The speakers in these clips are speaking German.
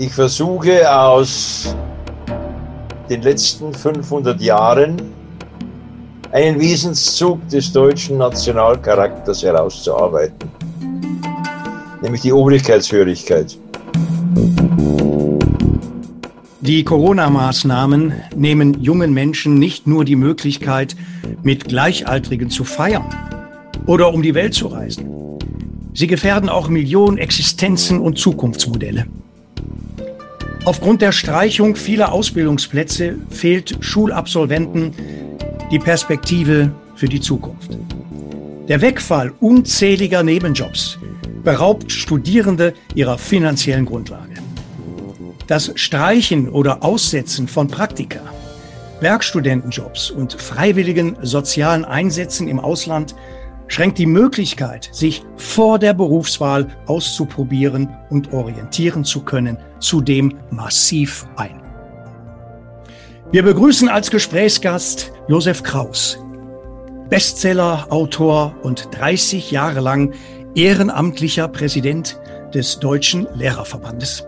Ich versuche aus den letzten 500 Jahren einen Wesenszug des deutschen Nationalcharakters herauszuarbeiten, nämlich die Obrigkeitshörigkeit. Die Corona-Maßnahmen nehmen jungen Menschen nicht nur die Möglichkeit, mit Gleichaltrigen zu feiern oder um die Welt zu reisen. Sie gefährden auch Millionen Existenzen und Zukunftsmodelle. Aufgrund der Streichung vieler Ausbildungsplätze fehlt Schulabsolventen die Perspektive für die Zukunft. Der Wegfall unzähliger Nebenjobs beraubt Studierende ihrer finanziellen Grundlage. Das Streichen oder Aussetzen von Praktika, Werkstudentenjobs und freiwilligen sozialen Einsätzen im Ausland schränkt die Möglichkeit, sich vor der Berufswahl auszuprobieren und orientieren zu können, zudem massiv ein. Wir begrüßen als Gesprächsgast Josef Kraus, Bestseller, Autor und 30 Jahre lang ehrenamtlicher Präsident des Deutschen Lehrerverbandes.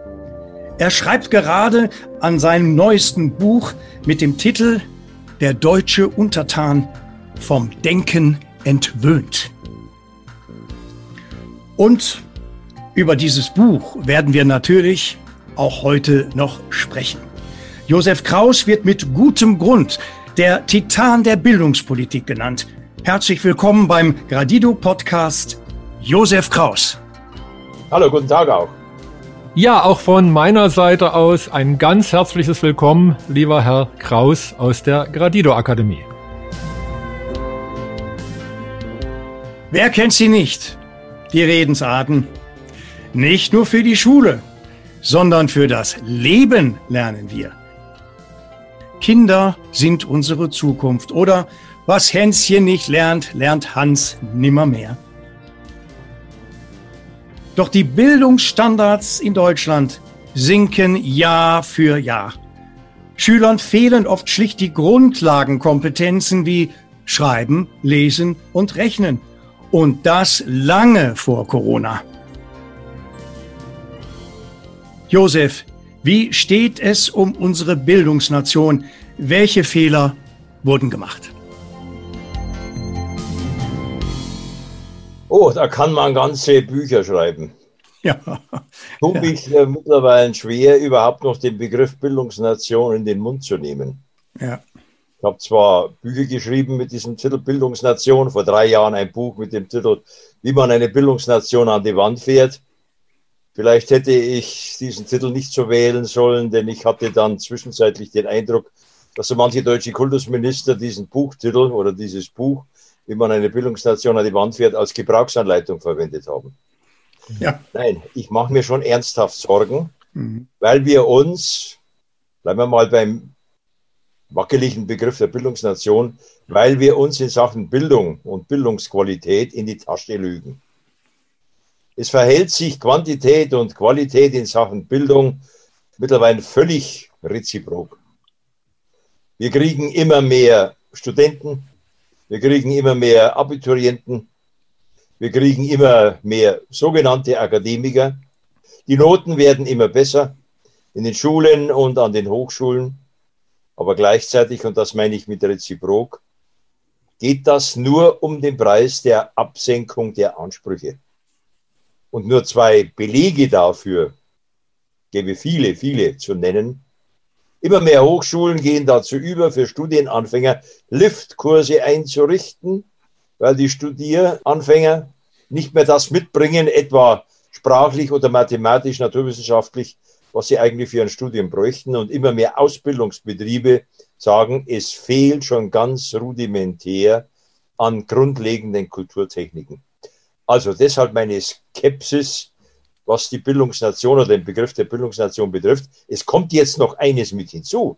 Er schreibt gerade an seinem neuesten Buch mit dem Titel Der deutsche Untertan vom Denken entwöhnt. Und über dieses Buch werden wir natürlich auch heute noch sprechen. Josef Kraus wird mit gutem Grund der Titan der Bildungspolitik genannt. Herzlich willkommen beim Gradido Podcast, Josef Kraus. Hallo, guten Tag auch. Ja, auch von meiner Seite aus ein ganz herzliches Willkommen, lieber Herr Kraus aus der Gradido Akademie. Wer kennt sie nicht? Die Redensarten. Nicht nur für die Schule, sondern für das Leben lernen wir. Kinder sind unsere Zukunft. Oder was Hänschen nicht lernt, lernt Hans nimmermehr. Doch die Bildungsstandards in Deutschland sinken Jahr für Jahr. Schülern fehlen oft schlicht die Grundlagenkompetenzen wie Schreiben, Lesen und Rechnen. Und das lange vor Corona. Josef, wie steht es um unsere Bildungsnation? Welche Fehler wurden gemacht? Oh, da kann man ganze Bücher schreiben. Ja. Tut mich ja. Äh, mittlerweile schwer, überhaupt noch den Begriff Bildungsnation in den Mund zu nehmen. Ja. Ich habe zwar Bücher geschrieben mit diesem Titel Bildungsnation, vor drei Jahren ein Buch mit dem Titel Wie man eine Bildungsnation an die Wand fährt. Vielleicht hätte ich diesen Titel nicht so wählen sollen, denn ich hatte dann zwischenzeitlich den Eindruck, dass so manche deutsche Kultusminister diesen Buchtitel oder dieses Buch, wie man eine Bildungsnation an die Wand fährt, als Gebrauchsanleitung verwendet haben. Ja. Nein, ich mache mir schon ernsthaft Sorgen, mhm. weil wir uns, bleiben wir mal beim wackeligen Begriff der Bildungsnation, weil wir uns in Sachen Bildung und Bildungsqualität in die Tasche lügen. Es verhält sich Quantität und Qualität in Sachen Bildung mittlerweile völlig reziprok. Wir kriegen immer mehr Studenten, wir kriegen immer mehr Abiturienten, wir kriegen immer mehr sogenannte Akademiker. Die Noten werden immer besser in den Schulen und an den Hochschulen. Aber gleichzeitig, und das meine ich mit Reziprok, geht das nur um den Preis der Absenkung der Ansprüche. Und nur zwei Belege dafür, gäbe viele, viele zu nennen. Immer mehr Hochschulen gehen dazu über, für Studienanfänger Liftkurse einzurichten, weil die Studieranfänger nicht mehr das mitbringen, etwa sprachlich oder mathematisch, naturwissenschaftlich, was sie eigentlich für ein Studium bräuchten. Und immer mehr Ausbildungsbetriebe sagen, es fehlt schon ganz rudimentär an grundlegenden Kulturtechniken. Also deshalb meine Skepsis, was die Bildungsnation oder den Begriff der Bildungsnation betrifft. Es kommt jetzt noch eines mit hinzu.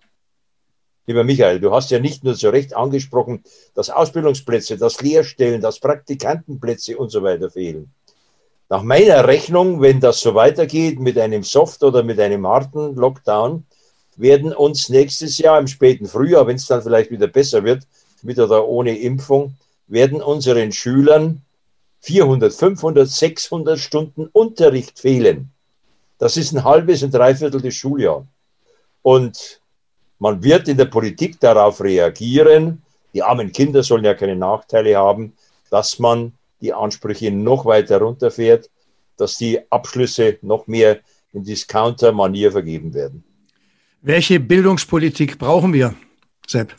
Lieber Michael, du hast ja nicht nur zu Recht angesprochen, dass Ausbildungsplätze, dass Lehrstellen, dass Praktikantenplätze und so weiter fehlen. Nach meiner Rechnung, wenn das so weitergeht mit einem Soft- oder mit einem harten Lockdown, werden uns nächstes Jahr im späten Frühjahr, wenn es dann vielleicht wieder besser wird, mit oder ohne Impfung, werden unseren Schülern 400, 500, 600 Stunden Unterricht fehlen. Das ist ein halbes und dreiviertel des Schuljahres. Und man wird in der Politik darauf reagieren, die armen Kinder sollen ja keine Nachteile haben, dass man die Ansprüche noch weiter runterfährt, dass die Abschlüsse noch mehr in Discounter-Manier vergeben werden. Welche Bildungspolitik brauchen wir, Sepp?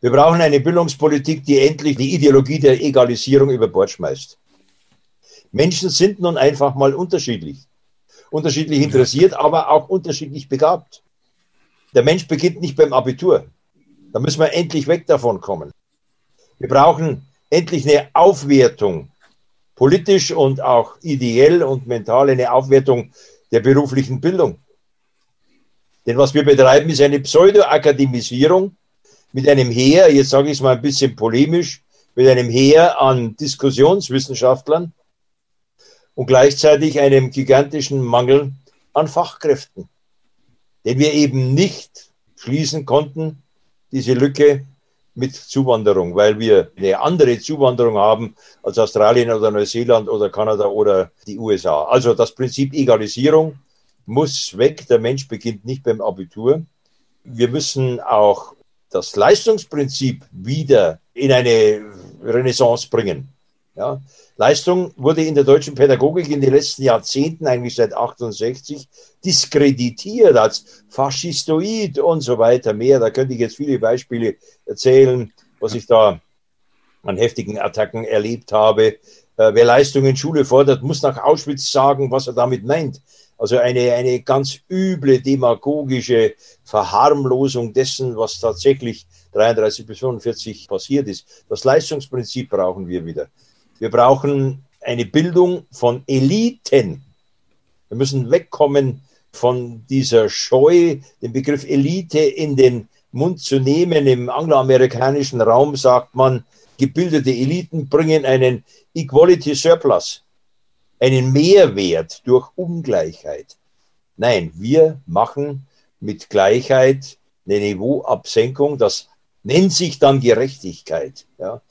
Wir brauchen eine Bildungspolitik, die endlich die Ideologie der Egalisierung über Bord schmeißt. Menschen sind nun einfach mal unterschiedlich. Unterschiedlich interessiert, aber auch unterschiedlich begabt. Der Mensch beginnt nicht beim Abitur. Da müssen wir endlich weg davon kommen. Wir brauchen endlich eine Aufwertung, politisch und auch ideell und mental eine Aufwertung der beruflichen Bildung. Denn was wir betreiben, ist eine Pseudo-Akademisierung mit einem Heer, jetzt sage ich es mal ein bisschen polemisch, mit einem Heer an Diskussionswissenschaftlern und gleichzeitig einem gigantischen Mangel an Fachkräften, den wir eben nicht schließen konnten, diese Lücke mit Zuwanderung, weil wir eine andere Zuwanderung haben als Australien oder Neuseeland oder Kanada oder die USA. Also das Prinzip Egalisierung muss weg. Der Mensch beginnt nicht beim Abitur. Wir müssen auch das Leistungsprinzip wieder in eine Renaissance bringen. Ja. Leistung wurde in der deutschen Pädagogik in den letzten Jahrzehnten, eigentlich seit 68, diskreditiert als faschistoid und so weiter mehr. Da könnte ich jetzt viele Beispiele erzählen, was ich da an heftigen Attacken erlebt habe. Äh, wer Leistung in Schule fordert, muss nach Auschwitz sagen, was er damit meint. Also eine, eine ganz üble demagogische Verharmlosung dessen, was tatsächlich 33 bis 45 passiert ist. Das Leistungsprinzip brauchen wir wieder. Wir brauchen eine Bildung von Eliten. Wir müssen wegkommen von dieser Scheu, den Begriff Elite in den Mund zu nehmen. Im angloamerikanischen Raum sagt man, gebildete Eliten bringen einen Equality Surplus einen Mehrwert durch Ungleichheit. Nein, wir machen mit Gleichheit eine Niveauabsenkung. Das nennt sich dann Gerechtigkeit. Ja.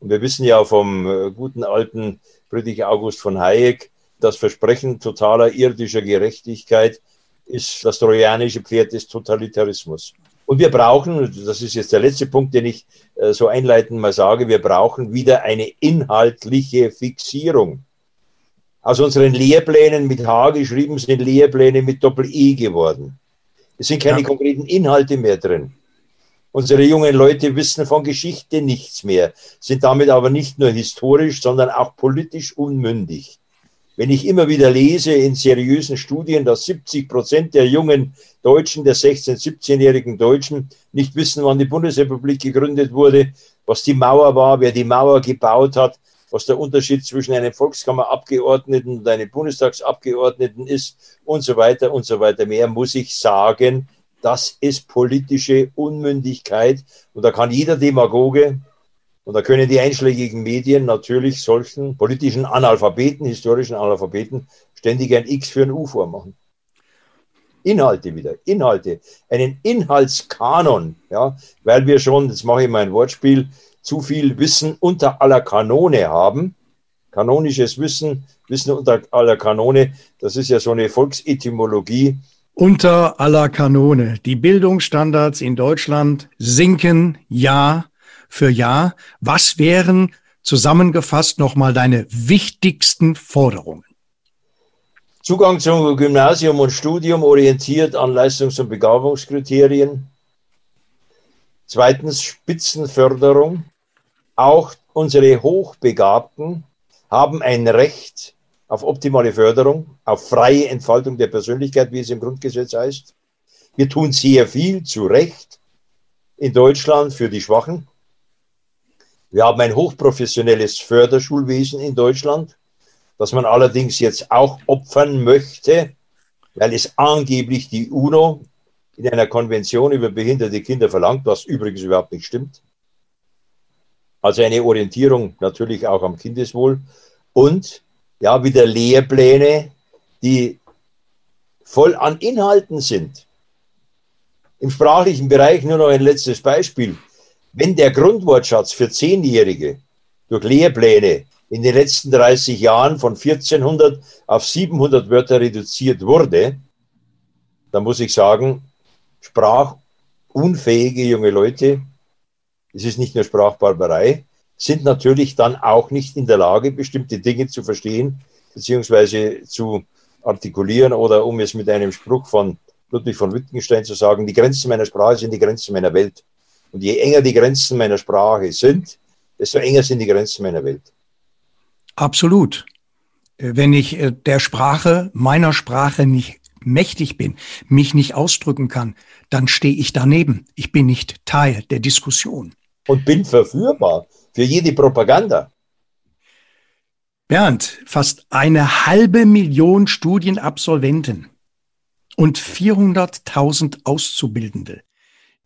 Und wir wissen ja vom äh, guten alten Friedrich August von Hayek, das Versprechen totaler irdischer Gerechtigkeit ist das trojanische Pferd des Totalitarismus. Und wir brauchen, das ist jetzt der letzte Punkt, den ich äh, so einleitend mal sage, wir brauchen wieder eine inhaltliche Fixierung. Aus unseren Lehrplänen mit H geschrieben sind Lehrpläne mit Doppel-E geworden. Es sind keine ja. konkreten Inhalte mehr drin. Unsere jungen Leute wissen von Geschichte nichts mehr, sind damit aber nicht nur historisch, sondern auch politisch unmündig. Wenn ich immer wieder lese in seriösen Studien, dass 70 Prozent der jungen Deutschen, der 16-, 17-jährigen Deutschen nicht wissen, wann die Bundesrepublik gegründet wurde, was die Mauer war, wer die Mauer gebaut hat, was der Unterschied zwischen einem Volkskammerabgeordneten und einem Bundestagsabgeordneten ist und so weiter und so weiter mehr, muss ich sagen, das ist politische Unmündigkeit. Und da kann jeder Demagoge und da können die einschlägigen Medien natürlich solchen politischen Analphabeten, historischen Analphabeten, ständig ein X für ein U vormachen. Inhalte wieder, Inhalte, einen Inhaltskanon, ja, weil wir schon, jetzt mache ich mal ein Wortspiel, zu viel Wissen unter aller Kanone haben. Kanonisches Wissen, Wissen unter aller Kanone, das ist ja so eine Volksetymologie. Unter aller Kanone. Die Bildungsstandards in Deutschland sinken Jahr für Jahr. Was wären zusammengefasst nochmal deine wichtigsten Forderungen? Zugang zum Gymnasium und Studium orientiert an Leistungs- und Begabungskriterien. Zweitens Spitzenförderung. Auch unsere Hochbegabten haben ein Recht auf optimale Förderung, auf freie Entfaltung der Persönlichkeit, wie es im Grundgesetz heißt. Wir tun sehr viel zu Recht in Deutschland für die Schwachen. Wir haben ein hochprofessionelles Förderschulwesen in Deutschland, das man allerdings jetzt auch opfern möchte, weil es angeblich die UNO in einer Konvention über behinderte Kinder verlangt, was übrigens überhaupt nicht stimmt. Also eine Orientierung natürlich auch am Kindeswohl und ja, wieder Lehrpläne, die voll an Inhalten sind. Im sprachlichen Bereich nur noch ein letztes Beispiel. Wenn der Grundwortschatz für Zehnjährige durch Lehrpläne in den letzten 30 Jahren von 1400 auf 700 Wörter reduziert wurde, dann muss ich sagen, sprachunfähige junge Leute, es ist nicht nur Sprachbarbarei, sind natürlich dann auch nicht in der Lage, bestimmte Dinge zu verstehen, beziehungsweise zu artikulieren oder um es mit einem Spruch von Ludwig von Wittgenstein zu sagen, die Grenzen meiner Sprache sind die Grenzen meiner Welt. Und je enger die Grenzen meiner Sprache sind, desto enger sind die Grenzen meiner Welt. Absolut. Äh, wenn ich äh, der Sprache, meiner Sprache nicht mächtig bin, mich nicht ausdrücken kann, dann stehe ich daneben. Ich bin nicht Teil der Diskussion. Und bin verführbar für jede Propaganda. Bernd, fast eine halbe Million Studienabsolventen und 400.000 Auszubildende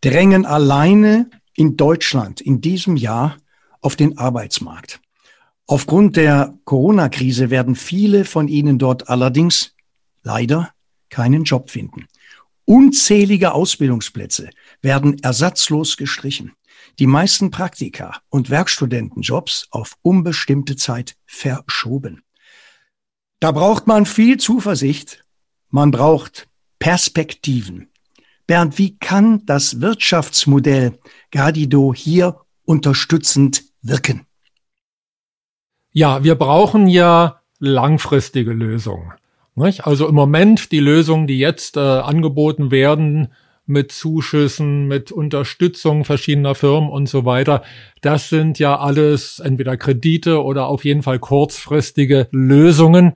drängen alleine in Deutschland in diesem Jahr auf den Arbeitsmarkt. Aufgrund der Corona-Krise werden viele von ihnen dort allerdings leider keinen Job finden. Unzählige Ausbildungsplätze werden ersatzlos gestrichen. Die meisten Praktika und Werkstudentenjobs auf unbestimmte Zeit verschoben. Da braucht man viel Zuversicht. Man braucht Perspektiven. Bernd, wie kann das Wirtschaftsmodell Gadido hier unterstützend wirken? Ja, wir brauchen ja langfristige Lösungen. Also im Moment die Lösungen, die jetzt äh, angeboten werden mit Zuschüssen, mit Unterstützung verschiedener Firmen und so weiter, das sind ja alles entweder Kredite oder auf jeden Fall kurzfristige Lösungen.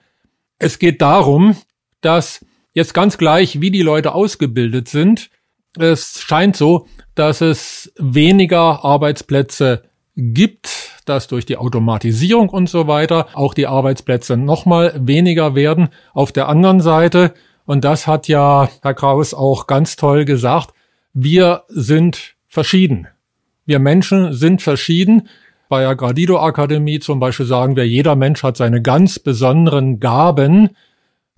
Es geht darum, dass jetzt ganz gleich, wie die Leute ausgebildet sind, es scheint so, dass es weniger Arbeitsplätze gibt, dass durch die Automatisierung und so weiter auch die Arbeitsplätze nochmal weniger werden. Auf der anderen Seite, und das hat ja Herr Kraus auch ganz toll gesagt, wir sind verschieden. Wir Menschen sind verschieden. Bei der Gradido Akademie zum Beispiel sagen wir, jeder Mensch hat seine ganz besonderen Gaben.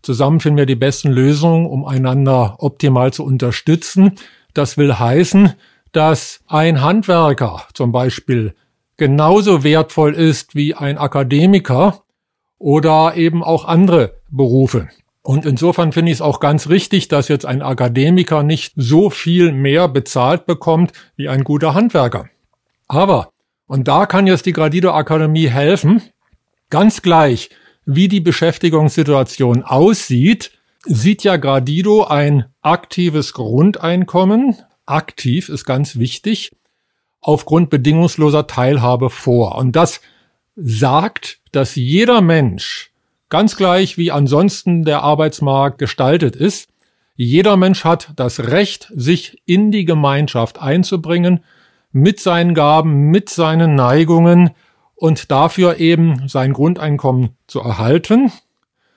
Zusammen finden wir die besten Lösungen, um einander optimal zu unterstützen. Das will heißen, dass ein Handwerker zum Beispiel genauso wertvoll ist wie ein Akademiker oder eben auch andere Berufe. Und insofern finde ich es auch ganz richtig, dass jetzt ein Akademiker nicht so viel mehr bezahlt bekommt wie ein guter Handwerker. Aber, und da kann jetzt die Gradido Akademie helfen, ganz gleich, wie die Beschäftigungssituation aussieht, sieht ja Gradido ein aktives Grundeinkommen. Aktiv ist ganz wichtig aufgrund bedingungsloser Teilhabe vor. Und das sagt, dass jeder Mensch, ganz gleich wie ansonsten der Arbeitsmarkt gestaltet ist, jeder Mensch hat das Recht, sich in die Gemeinschaft einzubringen, mit seinen Gaben, mit seinen Neigungen und dafür eben sein Grundeinkommen zu erhalten.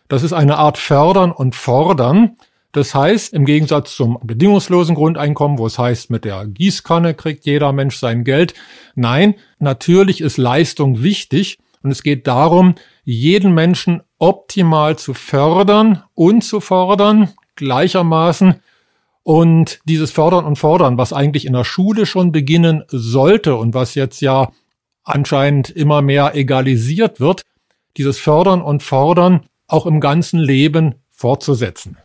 Das ist eine Art Fördern und Fordern. Das heißt, im Gegensatz zum bedingungslosen Grundeinkommen, wo es heißt, mit der Gießkanne kriegt jeder Mensch sein Geld. Nein, natürlich ist Leistung wichtig und es geht darum, jeden Menschen optimal zu fördern und zu fordern, gleichermaßen. Und dieses Fördern und Fordern, was eigentlich in der Schule schon beginnen sollte und was jetzt ja anscheinend immer mehr egalisiert wird, dieses Fördern und Fordern auch im ganzen Leben fortzusetzen.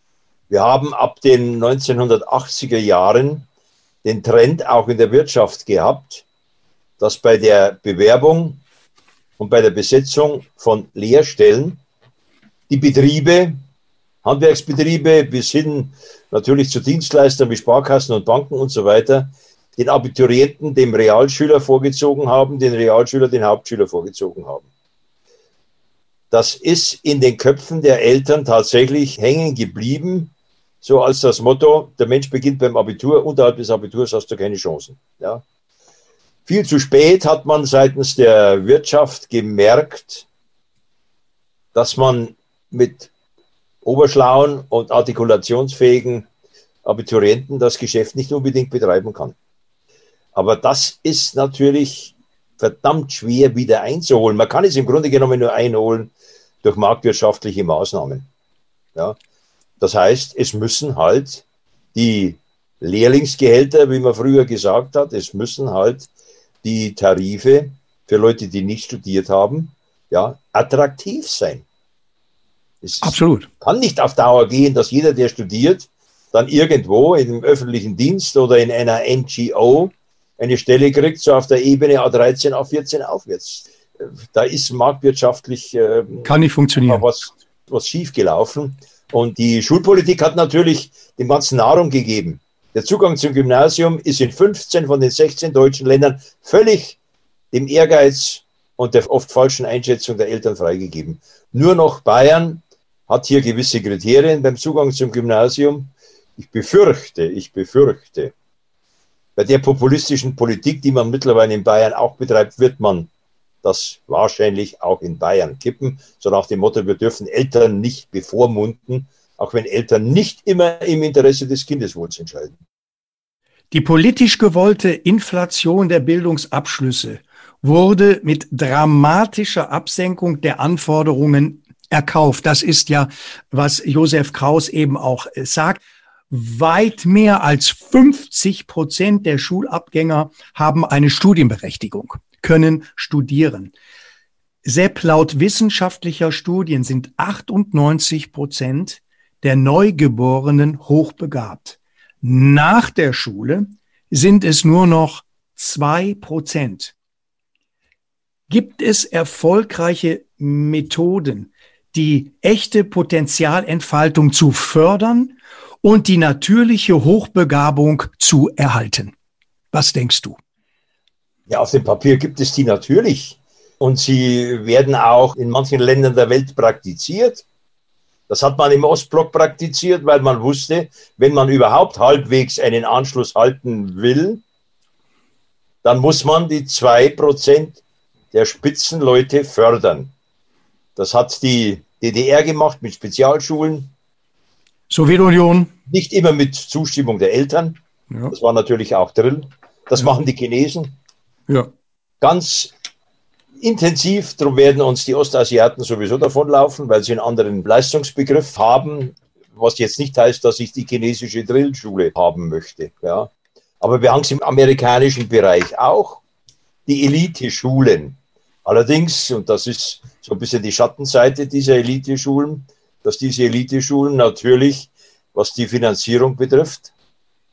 Wir haben ab den 1980er Jahren den Trend auch in der Wirtschaft gehabt, dass bei der Bewerbung und bei der Besetzung von Lehrstellen die Betriebe, Handwerksbetriebe bis hin natürlich zu Dienstleistern wie Sparkassen und Banken und so weiter, den Abiturienten dem Realschüler vorgezogen haben, den Realschüler den Hauptschüler vorgezogen haben. Das ist in den Köpfen der Eltern tatsächlich hängen geblieben so als das Motto, der Mensch beginnt beim Abitur, unterhalb des Abiturs hast du keine Chancen. Ja. Viel zu spät hat man seitens der Wirtschaft gemerkt, dass man mit oberschlauen und artikulationsfähigen Abiturienten das Geschäft nicht unbedingt betreiben kann. Aber das ist natürlich verdammt schwer wieder einzuholen. Man kann es im Grunde genommen nur einholen durch marktwirtschaftliche Maßnahmen. Ja. Das heißt, es müssen halt die Lehrlingsgehälter, wie man früher gesagt hat, es müssen halt die Tarife für Leute, die nicht studiert haben, ja, attraktiv sein. Es Absolut. kann nicht auf Dauer gehen, dass jeder, der studiert, dann irgendwo im öffentlichen Dienst oder in einer NGO eine Stelle kriegt, so auf der Ebene A13, A14 aufwärts. Da ist marktwirtschaftlich äh, kann nicht funktionieren. Was, was schiefgelaufen. Und die Schulpolitik hat natürlich dem Ganzen Nahrung gegeben. Der Zugang zum Gymnasium ist in 15 von den 16 deutschen Ländern völlig dem Ehrgeiz und der oft falschen Einschätzung der Eltern freigegeben. Nur noch Bayern hat hier gewisse Kriterien beim Zugang zum Gymnasium. Ich befürchte, ich befürchte, bei der populistischen Politik, die man mittlerweile in Bayern auch betreibt, wird man das wahrscheinlich auch in Bayern kippen, so nach dem Motto, wir dürfen Eltern nicht bevormunden, auch wenn Eltern nicht immer im Interesse des Kindeswohls entscheiden. Die politisch gewollte Inflation der Bildungsabschlüsse wurde mit dramatischer Absenkung der Anforderungen erkauft. Das ist ja, was Josef Kraus eben auch äh, sagt. Weit mehr als 50 Prozent der Schulabgänger haben eine Studienberechtigung, können studieren. Sepp, laut wissenschaftlicher Studien sind 98 Prozent der Neugeborenen hochbegabt. Nach der Schule sind es nur noch zwei Prozent. Gibt es erfolgreiche Methoden, die echte Potenzialentfaltung zu fördern und die natürliche Hochbegabung zu erhalten. Was denkst du? Ja, auf dem Papier gibt es die natürlich. Und sie werden auch in manchen Ländern der Welt praktiziert. Das hat man im Ostblock praktiziert, weil man wusste, wenn man überhaupt halbwegs einen Anschluss halten will, dann muss man die zwei Prozent der Spitzenleute fördern. Das hat die DDR gemacht mit Spezialschulen. Sowjetunion. Nicht immer mit Zustimmung der Eltern. Ja. Das war natürlich auch Drill. Das ja. machen die Chinesen. Ja. Ganz intensiv, darum werden uns die Ostasiaten sowieso davonlaufen, weil sie einen anderen Leistungsbegriff haben, was jetzt nicht heißt, dass ich die chinesische Drillschule haben möchte. Ja. Aber wir haben es im amerikanischen Bereich auch. Die Elite-Schulen, Allerdings, und das ist so ein bisschen die Schattenseite dieser Eliteschulen, dass diese Eliteschulen natürlich, was die Finanzierung betrifft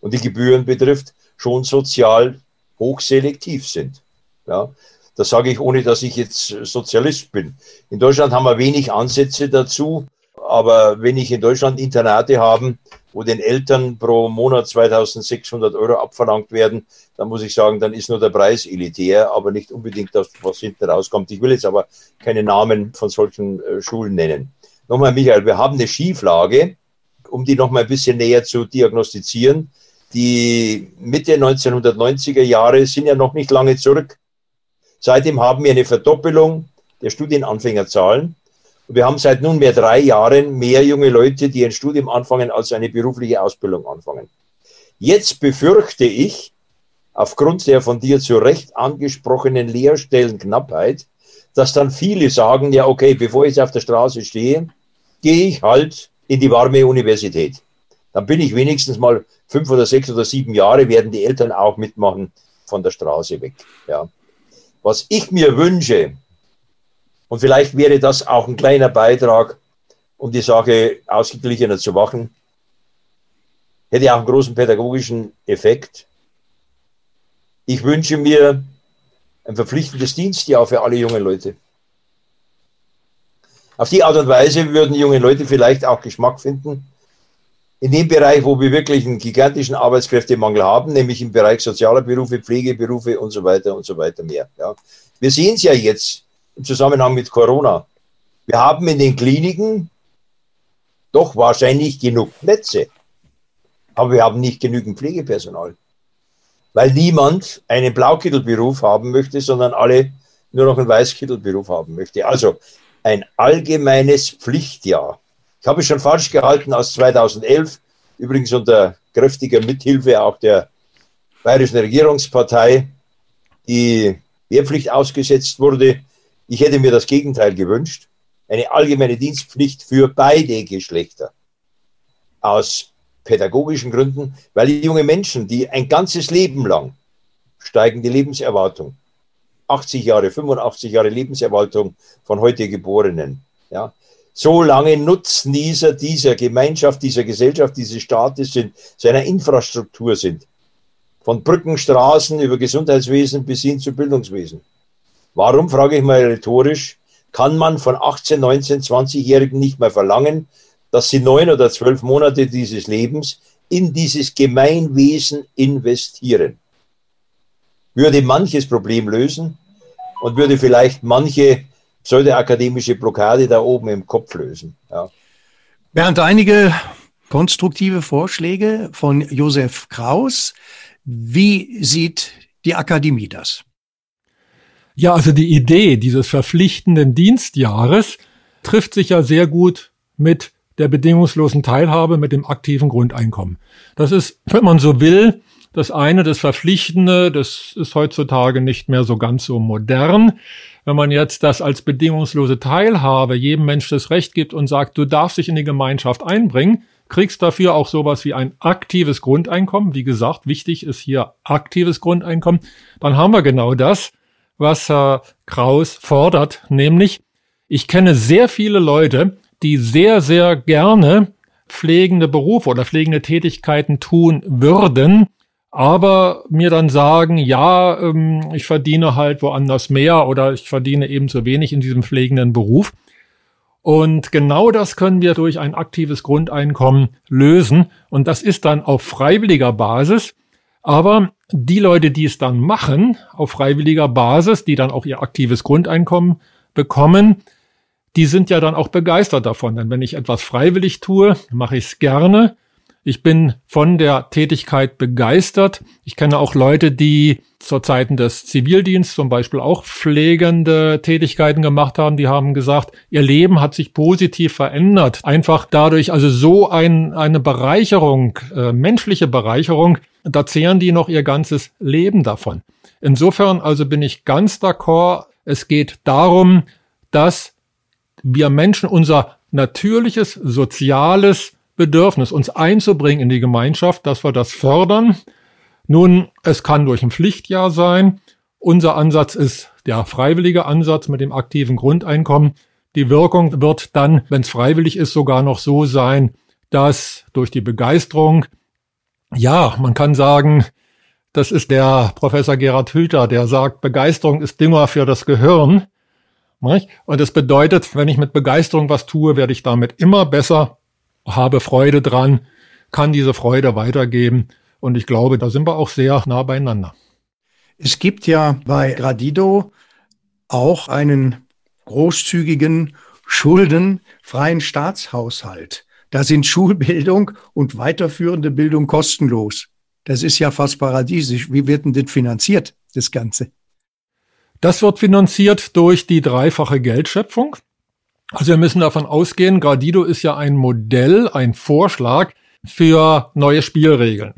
und die Gebühren betrifft, schon sozial hochselektiv sind. Ja, das sage ich, ohne dass ich jetzt Sozialist bin. In Deutschland haben wir wenig Ansätze dazu, aber wenn ich in Deutschland Internate habe, wo den Eltern pro Monat 2600 Euro abverlangt werden, dann muss ich sagen, dann ist nur der Preis elitär, aber nicht unbedingt das, was hinten rauskommt. Ich will jetzt aber keine Namen von solchen äh, Schulen nennen. Nochmal, Michael, wir haben eine Schieflage, um die nochmal ein bisschen näher zu diagnostizieren. Die Mitte 1990er Jahre sind ja noch nicht lange zurück. Seitdem haben wir eine Verdoppelung der Studienanfängerzahlen. Wir haben seit nunmehr drei Jahren mehr junge Leute, die ein Studium anfangen, als eine berufliche Ausbildung anfangen. Jetzt befürchte ich, aufgrund der von dir zu Recht angesprochenen Lehrstellenknappheit, dass dann viele sagen, ja, okay, bevor ich auf der Straße stehe, gehe ich halt in die warme Universität. Dann bin ich wenigstens mal fünf oder sechs oder sieben Jahre, werden die Eltern auch mitmachen von der Straße weg. Ja. Was ich mir wünsche, und vielleicht wäre das auch ein kleiner Beitrag, um die Sache ausgeglichener zu machen. Hätte auch einen großen pädagogischen Effekt. Ich wünsche mir ein verpflichtendes Dienstjahr für alle jungen Leute. Auf die Art und Weise würden junge Leute vielleicht auch Geschmack finden. In dem Bereich, wo wir wirklich einen gigantischen Arbeitskräftemangel haben, nämlich im Bereich sozialer Berufe, Pflegeberufe und so weiter und so weiter mehr. Ja. Wir sehen es ja jetzt im Zusammenhang mit Corona. Wir haben in den Kliniken doch wahrscheinlich genug Plätze, aber wir haben nicht genügend Pflegepersonal, weil niemand einen Blaukittelberuf haben möchte, sondern alle nur noch einen Weißkittelberuf haben möchte. Also ein allgemeines Pflichtjahr. Ich habe es schon falsch gehalten als 2011, übrigens unter kräftiger Mithilfe auch der bayerischen Regierungspartei, die Wehrpflicht ausgesetzt wurde ich hätte mir das Gegenteil gewünscht. Eine allgemeine Dienstpflicht für beide Geschlechter. Aus pädagogischen Gründen, weil junge Menschen, die ein ganzes Leben lang steigen die Lebenserwartung, 80 Jahre, 85 Jahre Lebenserwartung von heute Geborenen. Ja. So lange Nutznießer dieser Gemeinschaft, dieser Gesellschaft, dieses Staates sind, seiner Infrastruktur sind. Von Brücken, Straßen über Gesundheitswesen bis hin zu Bildungswesen. Warum, frage ich mal rhetorisch, kann man von 18, 19, 20-Jährigen nicht mehr verlangen, dass sie neun oder zwölf Monate dieses Lebens in dieses Gemeinwesen investieren? Würde manches Problem lösen und würde vielleicht manche pseudoakademische Blockade da oben im Kopf lösen. Ja. Bernd, einige konstruktive Vorschläge von Josef Kraus. Wie sieht die Akademie das? Ja, also die Idee dieses verpflichtenden Dienstjahres trifft sich ja sehr gut mit der bedingungslosen Teilhabe mit dem aktiven Grundeinkommen. Das ist, wenn man so will, das eine, das Verpflichtende, das ist heutzutage nicht mehr so ganz so modern. Wenn man jetzt das als bedingungslose Teilhabe jedem Mensch das Recht gibt und sagt, du darfst dich in die Gemeinschaft einbringen, kriegst dafür auch sowas wie ein aktives Grundeinkommen. Wie gesagt, wichtig ist hier aktives Grundeinkommen. Dann haben wir genau das, was Herr Kraus fordert, nämlich ich kenne sehr viele Leute, die sehr, sehr gerne pflegende Berufe oder pflegende Tätigkeiten tun würden, aber mir dann sagen, ja, ähm, ich verdiene halt woanders mehr oder ich verdiene eben zu wenig in diesem pflegenden Beruf. Und genau das können wir durch ein aktives Grundeinkommen lösen. Und das ist dann auf freiwilliger Basis. Aber die Leute, die es dann machen, auf freiwilliger Basis, die dann auch ihr aktives Grundeinkommen bekommen, die sind ja dann auch begeistert davon. Denn wenn ich etwas freiwillig tue, mache ich es gerne. Ich bin von der Tätigkeit begeistert. Ich kenne auch Leute, die zur Zeiten des Zivildienstes zum Beispiel auch pflegende Tätigkeiten gemacht haben. Die haben gesagt, ihr Leben hat sich positiv verändert. Einfach dadurch, also so ein, eine Bereicherung, äh, menschliche Bereicherung, da zehren die noch ihr ganzes Leben davon. Insofern also bin ich ganz d'accord. Es geht darum, dass wir Menschen unser natürliches, soziales Bedürfnis, uns einzubringen in die Gemeinschaft, dass wir das fördern. Nun, es kann durch ein Pflichtjahr sein. Unser Ansatz ist der freiwillige Ansatz mit dem aktiven Grundeinkommen. Die Wirkung wird dann, wenn es freiwillig ist, sogar noch so sein, dass durch die Begeisterung, ja, man kann sagen, das ist der Professor Gerhard Hülter, der sagt, Begeisterung ist Dünger für das Gehirn. Und das bedeutet, wenn ich mit Begeisterung was tue, werde ich damit immer besser, habe Freude dran, kann diese Freude weitergeben. Und ich glaube, da sind wir auch sehr nah beieinander. Es gibt ja bei Gradido auch einen großzügigen, schuldenfreien Staatshaushalt. Da sind Schulbildung und weiterführende Bildung kostenlos. Das ist ja fast paradiesisch. Wie wird denn das finanziert, das Ganze? Das wird finanziert durch die dreifache Geldschöpfung. Also wir müssen davon ausgehen, Gradido ist ja ein Modell, ein Vorschlag für neue Spielregeln.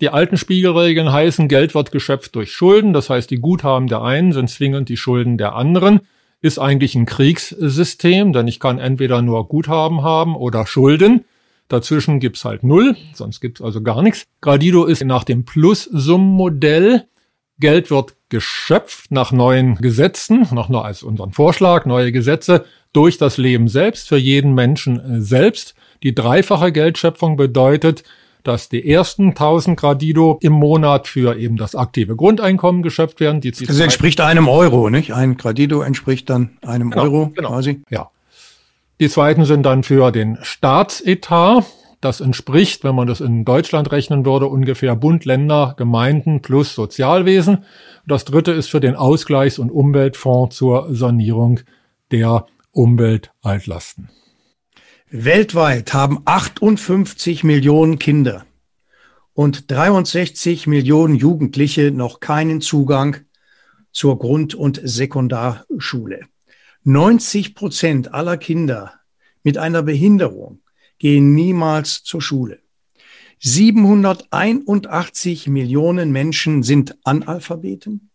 Die alten Spielregeln heißen, Geld wird geschöpft durch Schulden, das heißt, die Guthaben der einen sind zwingend die Schulden der anderen. Ist eigentlich ein Kriegssystem, denn ich kann entweder nur Guthaben haben oder Schulden. Dazwischen gibt's halt null, sonst gibt's also gar nichts. Gradido ist nach dem Plus-Summen-Modell Geld wird geschöpft nach neuen Gesetzen, noch nur als unseren Vorschlag, neue Gesetze durch das Leben selbst, für jeden Menschen äh, selbst. Die dreifache Geldschöpfung bedeutet, dass die ersten 1000 Gradido im Monat für eben das aktive Grundeinkommen geschöpft werden. Die das entspricht einem Euro, nicht? Ein Gradido entspricht dann einem genau, Euro genau. quasi. Ja. Die zweiten sind dann für den Staatsetat. Das entspricht, wenn man das in Deutschland rechnen würde, ungefähr Bund, Länder, Gemeinden plus Sozialwesen. Das dritte ist für den Ausgleichs- und Umweltfonds zur Sanierung der Umweltaltlasten. Weltweit haben 58 Millionen Kinder und 63 Millionen Jugendliche noch keinen Zugang zur Grund- und Sekundarschule. 90 Prozent aller Kinder mit einer Behinderung gehen niemals zur Schule. 781 Millionen Menschen sind Analphabeten.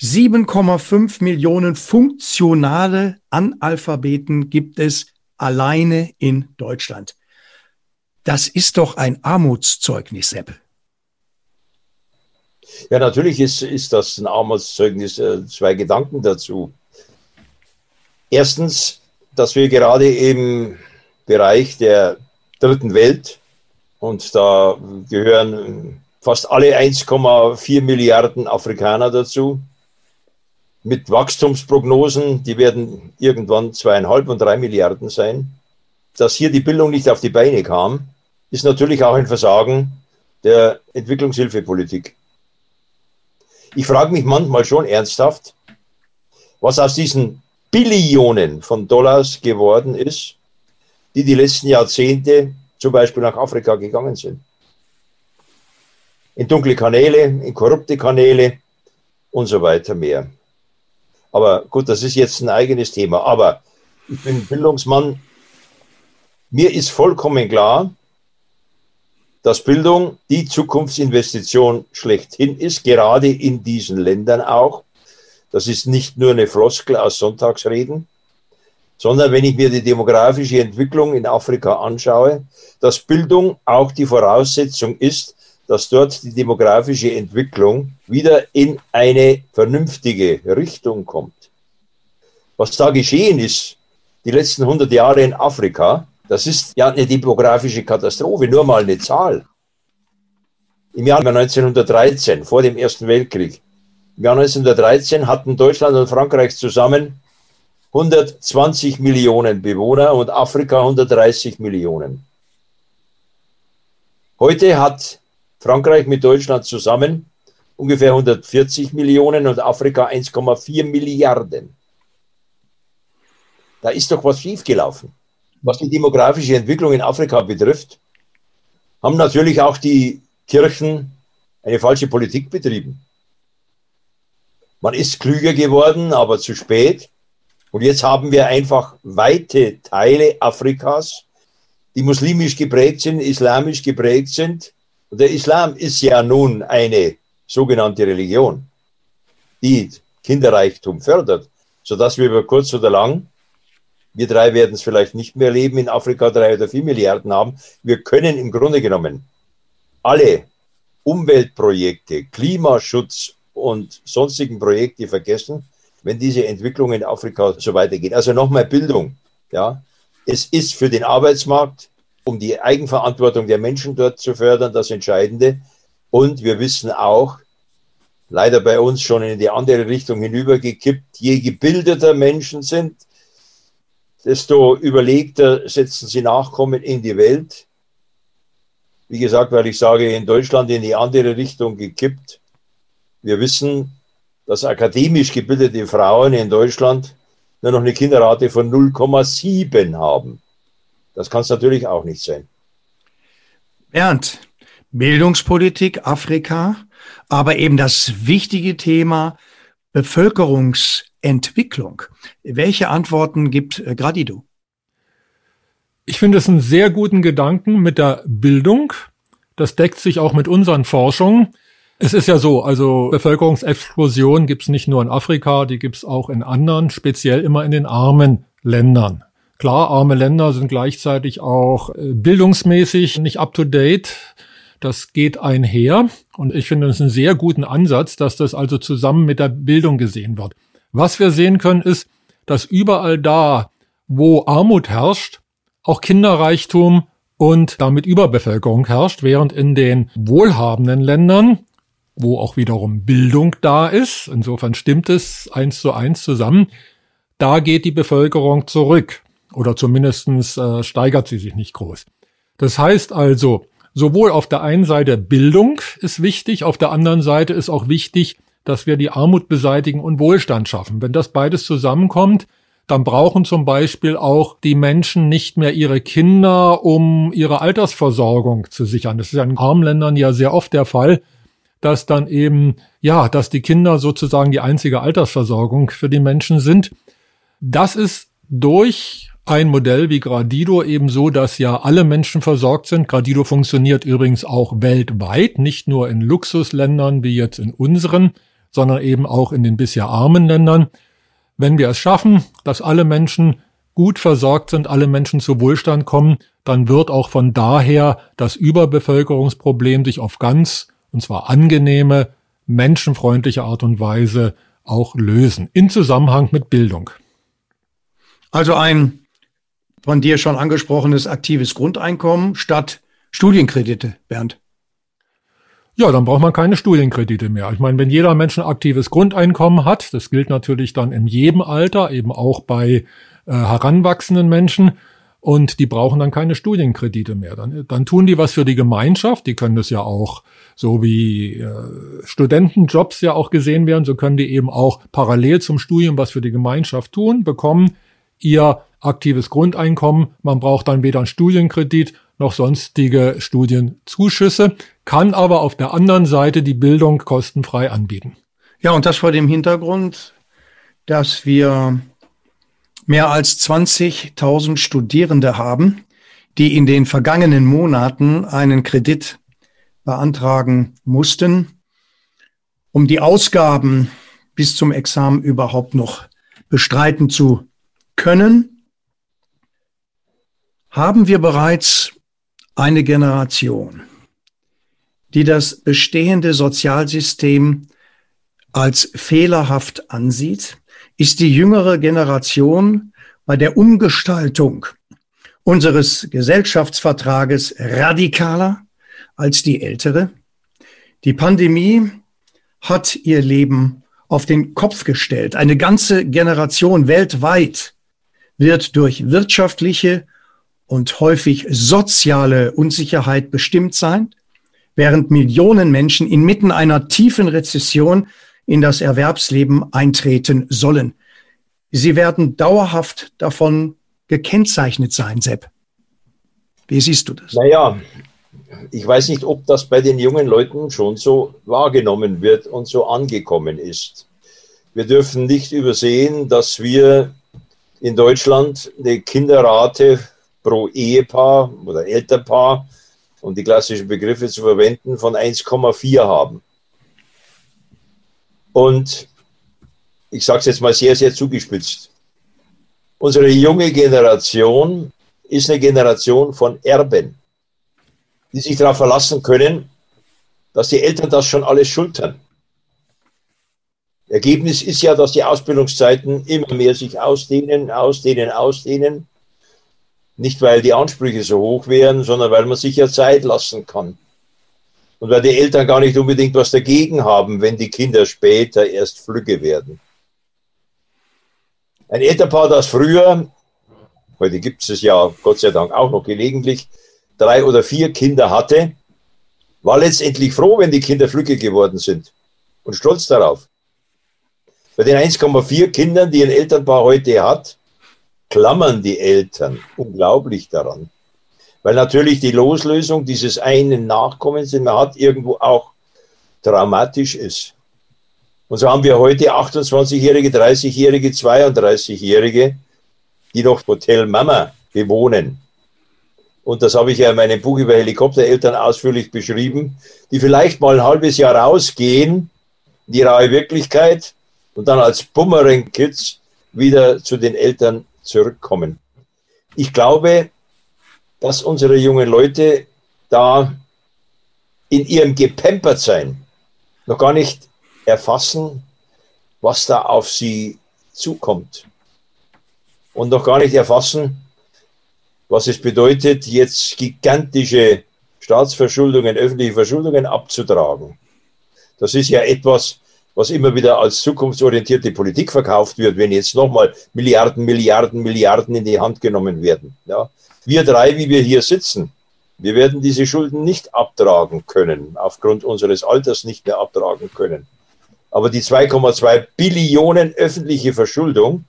7,5 Millionen funktionale Analphabeten gibt es alleine in Deutschland. Das ist doch ein Armutszeugnis, Sepp. Ja, natürlich ist, ist das ein Armutszeugnis. Äh, zwei Gedanken dazu. Erstens, dass wir gerade im Bereich der dritten Welt, und da gehören fast alle 1,4 Milliarden Afrikaner dazu, mit Wachstumsprognosen, die werden irgendwann zweieinhalb und drei Milliarden sein. Dass hier die Bildung nicht auf die Beine kam, ist natürlich auch ein Versagen der Entwicklungshilfepolitik. Ich frage mich manchmal schon ernsthaft, was aus diesen Billionen von Dollars geworden ist, die die letzten Jahrzehnte zum Beispiel nach Afrika gegangen sind. In dunkle Kanäle, in korrupte Kanäle und so weiter mehr. Aber gut, das ist jetzt ein eigenes Thema. Aber ich bin Bildungsmann. Mir ist vollkommen klar, dass Bildung die Zukunftsinvestition schlechthin ist, gerade in diesen Ländern auch. Das ist nicht nur eine Floskel aus Sonntagsreden, sondern wenn ich mir die demografische Entwicklung in Afrika anschaue, dass Bildung auch die Voraussetzung ist, dass dort die demografische Entwicklung wieder in eine vernünftige Richtung kommt. Was da geschehen ist, die letzten 100 Jahre in Afrika, das ist ja eine demografische Katastrophe, nur mal eine Zahl. Im Jahr 1913, vor dem Ersten Weltkrieg, im Jahr 1913 hatten Deutschland und Frankreich zusammen 120 Millionen Bewohner und Afrika 130 Millionen. Heute hat Frankreich mit Deutschland zusammen ungefähr 140 Millionen und Afrika 1,4 Milliarden. Da ist doch was schiefgelaufen was die demografische Entwicklung in Afrika betrifft, haben natürlich auch die Kirchen eine falsche Politik betrieben. Man ist klüger geworden, aber zu spät. Und jetzt haben wir einfach weite Teile Afrikas, die muslimisch geprägt sind, islamisch geprägt sind. Der Islam ist ja nun eine sogenannte Religion, die Kinderreichtum fördert, sodass wir über kurz oder lang wir drei werden es vielleicht nicht mehr leben, in Afrika drei oder vier Milliarden haben. Wir können im Grunde genommen alle Umweltprojekte, Klimaschutz und sonstigen Projekte vergessen, wenn diese Entwicklung in Afrika so weitergeht. Also nochmal Bildung. Ja, es ist für den Arbeitsmarkt, um die Eigenverantwortung der Menschen dort zu fördern, das Entscheidende. Und wir wissen auch, leider bei uns schon in die andere Richtung hinübergekippt, je gebildeter Menschen sind, desto überlegter setzen sie Nachkommen in die Welt. Wie gesagt, weil ich sage, in Deutschland in die andere Richtung gekippt. Wir wissen, dass akademisch gebildete Frauen in Deutschland nur noch eine Kinderrate von 0,7 haben. Das kann es natürlich auch nicht sein. Bernd, Bildungspolitik Afrika, aber eben das wichtige Thema Bevölkerungsentwicklung. Welche Antworten gibt äh, Gradido? Ich finde es einen sehr guten Gedanken mit der Bildung. Das deckt sich auch mit unseren Forschungen. Es ist ja so, also Bevölkerungsexplosion gibt es nicht nur in Afrika, die gibt es auch in anderen, speziell immer in den armen Ländern. Klar, arme Länder sind gleichzeitig auch äh, bildungsmäßig nicht up-to-date. Das geht einher und ich finde es einen sehr guten Ansatz, dass das also zusammen mit der Bildung gesehen wird. Was wir sehen können, ist, dass überall da, wo Armut herrscht, auch Kinderreichtum und damit Überbevölkerung herrscht, während in den wohlhabenden Ländern, wo auch wiederum Bildung da ist, insofern stimmt es eins zu eins zusammen, da geht die Bevölkerung zurück oder zumindestens äh, steigert sie sich nicht groß. Das heißt also, sowohl auf der einen Seite Bildung ist wichtig, auf der anderen Seite ist auch wichtig, dass wir die Armut beseitigen und Wohlstand schaffen. Wenn das beides zusammenkommt, dann brauchen zum Beispiel auch die Menschen nicht mehr ihre Kinder, um ihre Altersversorgung zu sichern. Das ist ja in armen Ländern ja sehr oft der Fall, dass dann eben, ja, dass die Kinder sozusagen die einzige Altersversorgung für die Menschen sind. Das ist durch ein Modell wie Gradido eben so, dass ja alle Menschen versorgt sind. Gradido funktioniert übrigens auch weltweit, nicht nur in Luxusländern wie jetzt in unseren, sondern eben auch in den bisher armen Ländern. Wenn wir es schaffen, dass alle Menschen gut versorgt sind, alle Menschen zu Wohlstand kommen, dann wird auch von daher das Überbevölkerungsproblem sich auf ganz, und zwar angenehme, menschenfreundliche Art und Weise auch lösen, in Zusammenhang mit Bildung. Also ein von dir schon angesprochenes aktives Grundeinkommen statt Studienkredite, Bernd. Ja, dann braucht man keine Studienkredite mehr. Ich meine, wenn jeder Mensch ein aktives Grundeinkommen hat, das gilt natürlich dann in jedem Alter, eben auch bei äh, heranwachsenden Menschen, und die brauchen dann keine Studienkredite mehr. Dann, dann tun die was für die Gemeinschaft. Die können das ja auch, so wie äh, Studentenjobs ja auch gesehen werden, so können die eben auch parallel zum Studium was für die Gemeinschaft tun, bekommen ihr aktives Grundeinkommen. Man braucht dann weder einen Studienkredit noch sonstige Studienzuschüsse, kann aber auf der anderen Seite die Bildung kostenfrei anbieten. Ja, und das vor dem Hintergrund, dass wir mehr als 20.000 Studierende haben, die in den vergangenen Monaten einen Kredit beantragen mussten, um die Ausgaben bis zum Examen überhaupt noch bestreiten zu können, haben wir bereits eine Generation, die das bestehende Sozialsystem als fehlerhaft ansieht, ist die jüngere Generation bei der Umgestaltung unseres Gesellschaftsvertrages radikaler als die ältere. Die Pandemie hat ihr Leben auf den Kopf gestellt. Eine ganze Generation weltweit wird durch wirtschaftliche und häufig soziale Unsicherheit bestimmt sein, während Millionen Menschen inmitten einer tiefen Rezession in das Erwerbsleben eintreten sollen. Sie werden dauerhaft davon gekennzeichnet sein, Sepp. Wie siehst du das? Naja, ich weiß nicht, ob das bei den jungen Leuten schon so wahrgenommen wird und so angekommen ist. Wir dürfen nicht übersehen, dass wir in Deutschland eine Kinderrate pro Ehepaar oder Elternpaar, um die klassischen Begriffe zu verwenden, von 1,4 haben. Und ich sage es jetzt mal sehr, sehr zugespitzt. Unsere junge Generation ist eine Generation von Erben, die sich darauf verlassen können, dass die Eltern das schon alles schultern. Ergebnis ist ja, dass die Ausbildungszeiten immer mehr sich ausdehnen, ausdehnen, ausdehnen. Nicht, weil die Ansprüche so hoch wären, sondern weil man sich ja Zeit lassen kann. Und weil die Eltern gar nicht unbedingt was dagegen haben, wenn die Kinder später erst flügge werden. Ein Elternpaar, das früher, heute gibt es ja Gott sei Dank auch noch gelegentlich, drei oder vier Kinder hatte, war letztendlich froh, wenn die Kinder flügge geworden sind und stolz darauf. Bei den 1,4 Kindern, die ein Elternpaar heute hat, klammern die Eltern unglaublich daran. Weil natürlich die Loslösung dieses einen Nachkommens, den man hat, irgendwo auch dramatisch ist. Und so haben wir heute 28-Jährige, 30-Jährige, 32-Jährige, die noch Hotel Mama bewohnen. Und das habe ich ja in meinem Buch über Helikoptereltern ausführlich beschrieben, die vielleicht mal ein halbes Jahr rausgehen, in die raue Wirklichkeit, und dann als Bumerang-Kids wieder zu den Eltern zurückkommen. Ich glaube, dass unsere jungen Leute da in ihrem Gepempertsein noch gar nicht erfassen, was da auf sie zukommt. Und noch gar nicht erfassen, was es bedeutet, jetzt gigantische Staatsverschuldungen, öffentliche Verschuldungen abzutragen. Das ist ja etwas, was immer wieder als zukunftsorientierte Politik verkauft wird, wenn jetzt nochmal Milliarden, Milliarden, Milliarden in die Hand genommen werden. Ja. Wir drei, wie wir hier sitzen, wir werden diese Schulden nicht abtragen können, aufgrund unseres Alters nicht mehr abtragen können. Aber die 2,2 Billionen öffentliche Verschuldung,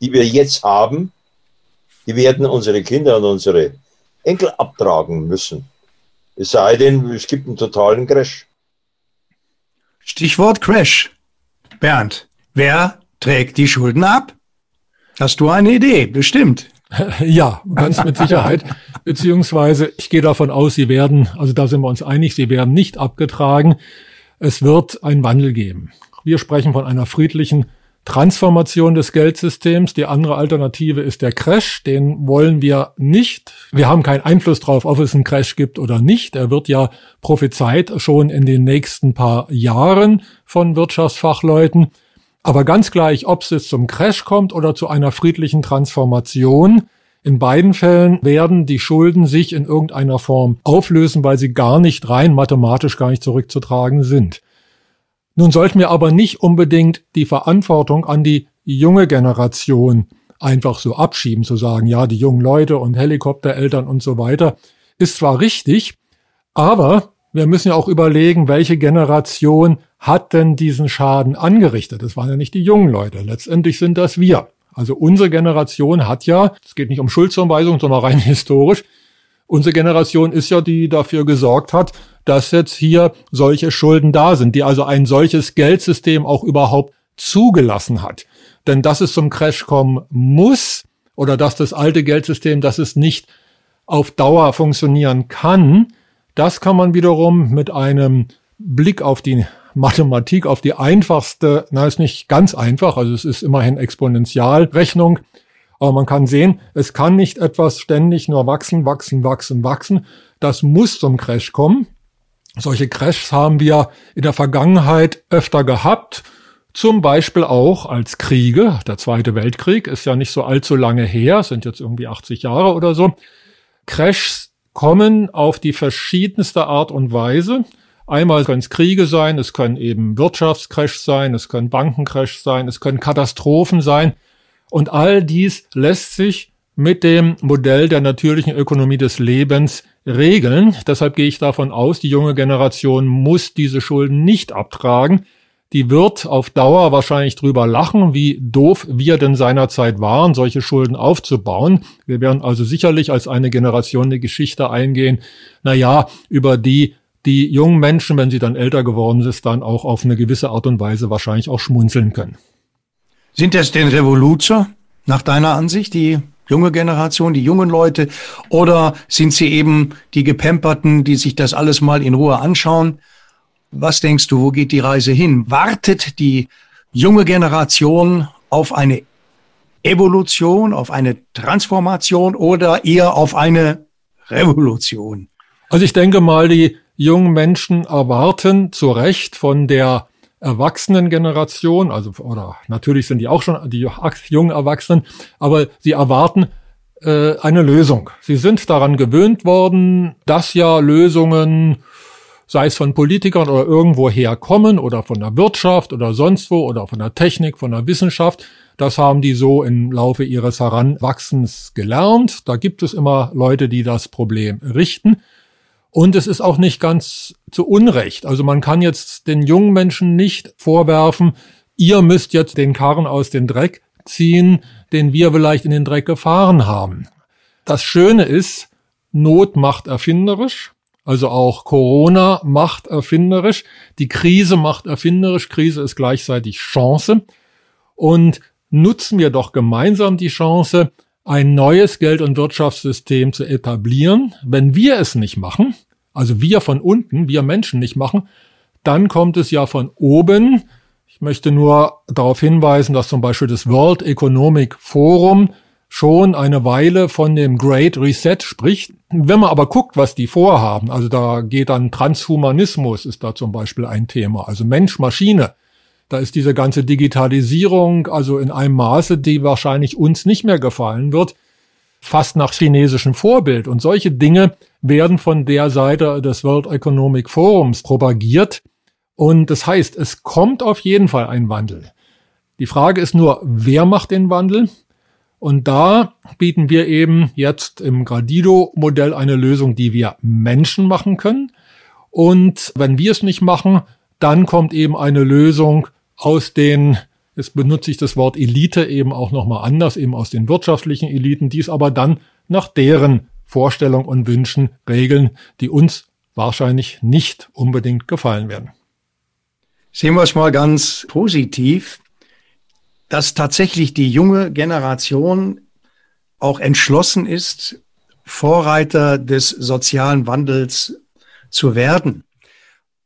die wir jetzt haben, die werden unsere Kinder und unsere Enkel abtragen müssen. Es sei denn, es gibt einen totalen Crash. Stichwort Crash. Bernd, wer trägt die Schulden ab? Hast du eine Idee? Bestimmt. Ja, ganz mit Sicherheit. Beziehungsweise ich gehe davon aus, sie werden, also da sind wir uns einig, sie werden nicht abgetragen. Es wird einen Wandel geben. Wir sprechen von einer friedlichen Transformation des Geldsystems. Die andere Alternative ist der Crash. Den wollen wir nicht. Wir haben keinen Einfluss darauf, ob es einen Crash gibt oder nicht. Er wird ja prophezeit schon in den nächsten paar Jahren von Wirtschaftsfachleuten. Aber ganz gleich, ob es jetzt zum Crash kommt oder zu einer friedlichen Transformation, in beiden Fällen werden die Schulden sich in irgendeiner Form auflösen, weil sie gar nicht rein mathematisch gar nicht zurückzutragen sind. Nun sollten wir aber nicht unbedingt die Verantwortung an die junge Generation einfach so abschieben, zu sagen, ja, die jungen Leute und Helikoptereltern und so weiter, ist zwar richtig, aber wir müssen ja auch überlegen, welche Generation hat denn diesen Schaden angerichtet? Das waren ja nicht die jungen Leute. Letztendlich sind das wir. Also unsere Generation hat ja, es geht nicht um Schuldzuweisung, sondern rein historisch, unsere Generation ist ja die, die dafür gesorgt hat, dass jetzt hier solche Schulden da sind, die also ein solches Geldsystem auch überhaupt zugelassen hat. Denn dass es zum Crash kommen muss oder dass das alte Geldsystem, dass es nicht auf Dauer funktionieren kann, das kann man wiederum mit einem Blick auf die Mathematik, auf die einfachste, na, ist nicht ganz einfach, also es ist immerhin Exponentialrechnung, aber man kann sehen, es kann nicht etwas ständig nur wachsen, wachsen, wachsen, wachsen. Das muss zum Crash kommen. Solche Crashs haben wir in der Vergangenheit öfter gehabt. Zum Beispiel auch als Kriege. Der Zweite Weltkrieg ist ja nicht so allzu lange her, sind jetzt irgendwie 80 Jahre oder so. Crashs kommen auf die verschiedenste Art und Weise. Einmal können es Kriege sein, es können eben Wirtschaftscrash sein, es können Bankencrash sein, es können Katastrophen sein. Und all dies lässt sich mit dem Modell der natürlichen Ökonomie des Lebens regeln. Deshalb gehe ich davon aus, die junge Generation muss diese Schulden nicht abtragen. Die wird auf Dauer wahrscheinlich drüber lachen, wie doof wir denn seinerzeit waren, solche Schulden aufzubauen. Wir werden also sicherlich als eine Generation eine Geschichte eingehen, naja, über die die jungen Menschen, wenn sie dann älter geworden sind, dann auch auf eine gewisse Art und Weise wahrscheinlich auch schmunzeln können. Sind das denn Revoluzer, nach deiner Ansicht, die junge Generation, die jungen Leute? Oder sind sie eben die Gepemperten, die sich das alles mal in Ruhe anschauen? Was denkst du, wo geht die Reise hin? Wartet die junge Generation auf eine Evolution, auf eine Transformation oder eher auf eine Revolution? Also ich denke mal, die jungen Menschen erwarten zu Recht von der Erwachsenengeneration, also oder natürlich sind die auch schon die jungen Erwachsenen, aber sie erwarten äh, eine Lösung. Sie sind daran gewöhnt worden, dass ja Lösungen, sei es von Politikern oder irgendwo herkommen oder von der Wirtschaft oder sonst wo oder von der Technik, von der Wissenschaft, das haben die so im Laufe ihres Heranwachsens gelernt. Da gibt es immer Leute, die das Problem richten. Und es ist auch nicht ganz zu Unrecht. Also man kann jetzt den jungen Menschen nicht vorwerfen, ihr müsst jetzt den Karren aus dem Dreck ziehen, den wir vielleicht in den Dreck gefahren haben. Das Schöne ist, Not macht erfinderisch. Also auch Corona macht erfinderisch. Die Krise macht erfinderisch. Krise ist gleichzeitig Chance. Und nutzen wir doch gemeinsam die Chance, ein neues Geld- und Wirtschaftssystem zu etablieren. Wenn wir es nicht machen, also wir von unten, wir Menschen nicht machen, dann kommt es ja von oben. Ich möchte nur darauf hinweisen, dass zum Beispiel das World Economic Forum schon eine Weile von dem Great Reset spricht. Wenn man aber guckt, was die vorhaben, also da geht dann Transhumanismus ist da zum Beispiel ein Thema, also Mensch, Maschine. Da ist diese ganze Digitalisierung also in einem Maße, die wahrscheinlich uns nicht mehr gefallen wird, fast nach chinesischem Vorbild. Und solche Dinge werden von der Seite des World Economic Forums propagiert. Und das heißt, es kommt auf jeden Fall ein Wandel. Die Frage ist nur, wer macht den Wandel? Und da bieten wir eben jetzt im Gradido-Modell eine Lösung, die wir Menschen machen können. Und wenn wir es nicht machen, dann kommt eben eine Lösung, aus den, jetzt benutze ich das Wort Elite eben auch nochmal anders, eben aus den wirtschaftlichen Eliten, die es aber dann nach deren Vorstellung und Wünschen regeln, die uns wahrscheinlich nicht unbedingt gefallen werden. Sehen wir es mal ganz positiv, dass tatsächlich die junge Generation auch entschlossen ist, Vorreiter des sozialen Wandels zu werden.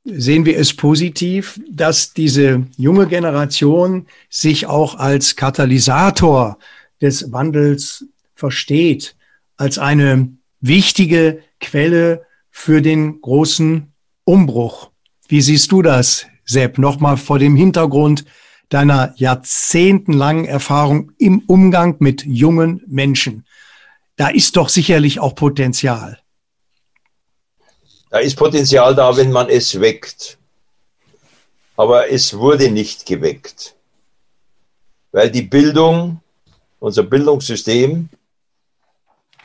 Sehen wir es positiv, dass diese junge Generation sich auch als Katalysator des Wandels versteht, als eine wichtige Quelle für den großen Umbruch. Wie siehst du das, Sepp? Nochmal vor dem Hintergrund deiner jahrzehntelangen Erfahrung im Umgang mit jungen Menschen. Da ist doch sicherlich auch Potenzial. Da ist Potenzial da, wenn man es weckt. Aber es wurde nicht geweckt. Weil die Bildung, unser Bildungssystem,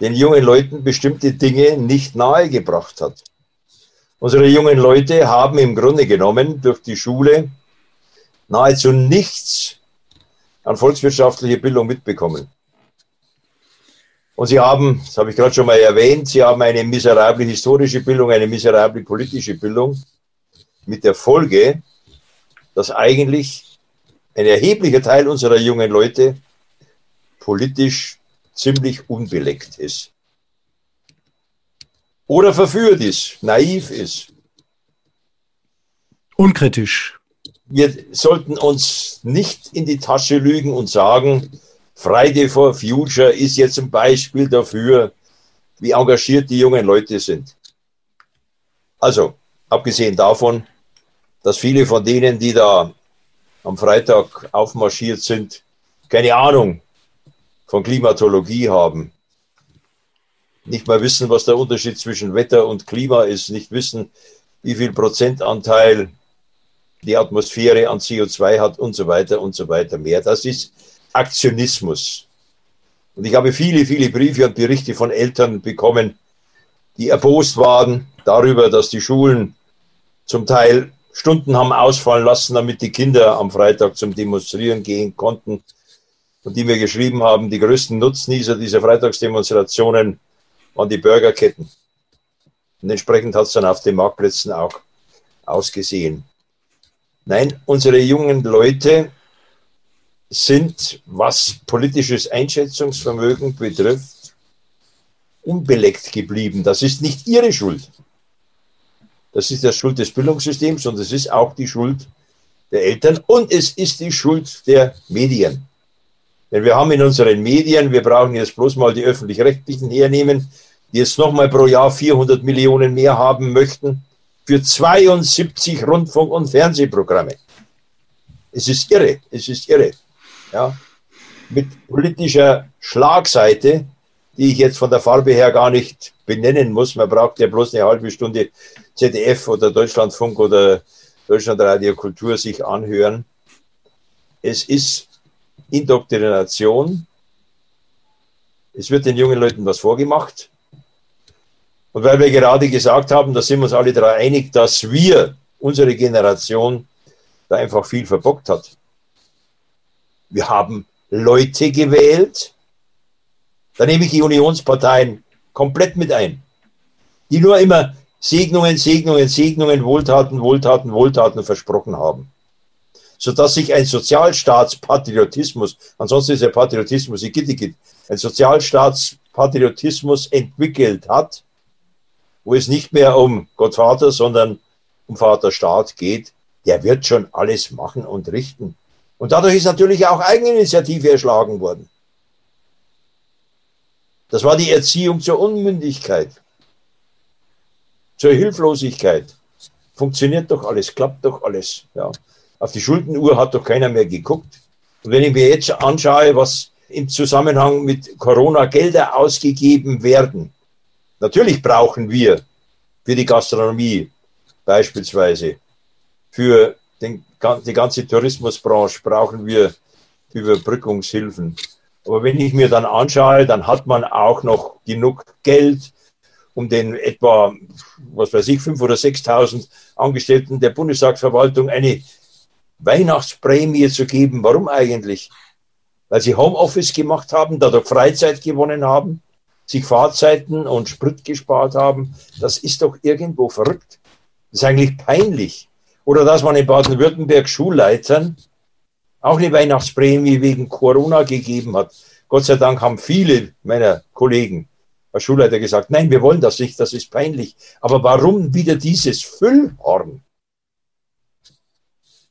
den jungen Leuten bestimmte Dinge nicht nahegebracht hat. Unsere jungen Leute haben im Grunde genommen durch die Schule nahezu nichts an volkswirtschaftlicher Bildung mitbekommen. Und sie haben, das habe ich gerade schon mal erwähnt, sie haben eine miserable historische Bildung, eine miserable politische Bildung mit der Folge, dass eigentlich ein erheblicher Teil unserer jungen Leute politisch ziemlich unbeleckt ist. Oder verführt ist, naiv ist. Unkritisch. Wir sollten uns nicht in die Tasche lügen und sagen, Friday for Future ist jetzt ein Beispiel dafür, wie engagiert die jungen Leute sind. Also, abgesehen davon, dass viele von denen, die da am Freitag aufmarschiert sind, keine Ahnung von Klimatologie haben, nicht mal wissen, was der Unterschied zwischen Wetter und Klima ist, nicht wissen, wie viel Prozentanteil die Atmosphäre an CO2 hat und so weiter und so weiter mehr. Das ist Aktionismus. Und ich habe viele, viele Briefe und Berichte von Eltern bekommen, die erbost waren darüber, dass die Schulen zum Teil Stunden haben ausfallen lassen, damit die Kinder am Freitag zum Demonstrieren gehen konnten. Und die mir geschrieben haben, die größten Nutznießer dieser Freitagsdemonstrationen waren die Burgerketten. Und entsprechend hat es dann auf den Marktplätzen auch ausgesehen. Nein, unsere jungen Leute sind, was politisches Einschätzungsvermögen betrifft, unbeleckt geblieben. Das ist nicht ihre Schuld. Das ist die Schuld des Bildungssystems und es ist auch die Schuld der Eltern und es ist die Schuld der Medien. Denn wir haben in unseren Medien, wir brauchen jetzt bloß mal die öffentlich-rechtlichen hernehmen, die jetzt nochmal pro Jahr 400 Millionen mehr haben möchten, für 72 Rundfunk- und Fernsehprogramme. Es ist irre, es ist irre ja, mit politischer Schlagseite, die ich jetzt von der Farbe her gar nicht benennen muss. Man braucht ja bloß eine halbe Stunde ZDF oder Deutschlandfunk oder Deutschlandradio Kultur sich anhören. Es ist Indoktrination. Es wird den jungen Leuten was vorgemacht. Und weil wir gerade gesagt haben, da sind wir uns alle daran einig, dass wir, unsere Generation, da einfach viel verbockt hat. Wir haben Leute gewählt, da nehme ich die Unionsparteien komplett mit ein, die nur immer Segnungen, Segnungen, Segnungen, Wohltaten, Wohltaten, Wohltaten versprochen haben. Sodass sich ein Sozialstaatspatriotismus, ansonsten ist der Patriotismus ein Sozialstaatspatriotismus entwickelt hat, wo es nicht mehr um Gottvater, sondern um Vaterstaat geht, der wird schon alles machen und richten. Und dadurch ist natürlich auch Eigeninitiative erschlagen worden. Das war die Erziehung zur Unmündigkeit, zur Hilflosigkeit. Funktioniert doch alles, klappt doch alles. Ja. Auf die Schuldenuhr hat doch keiner mehr geguckt. Und wenn ich mir jetzt anschaue, was im Zusammenhang mit Corona Gelder ausgegeben werden, natürlich brauchen wir für die Gastronomie beispielsweise, für den, die ganze Tourismusbranche brauchen wir Überbrückungshilfen. Aber wenn ich mir dann anschaue, dann hat man auch noch genug Geld, um den etwa, was weiß ich, 5.000 oder 6.000 Angestellten der Bundestagsverwaltung eine Weihnachtsprämie zu geben. Warum eigentlich? Weil sie Homeoffice gemacht haben, dadurch Freizeit gewonnen haben, sich Fahrzeiten und Sprit gespart haben. Das ist doch irgendwo verrückt. Das ist eigentlich peinlich. Oder dass man in Baden-Württemberg Schulleitern auch eine Weihnachtsprämie wegen Corona gegeben hat. Gott sei Dank haben viele meiner Kollegen als Schulleiter gesagt, nein, wir wollen das nicht, das ist peinlich. Aber warum wieder dieses Füllhorn?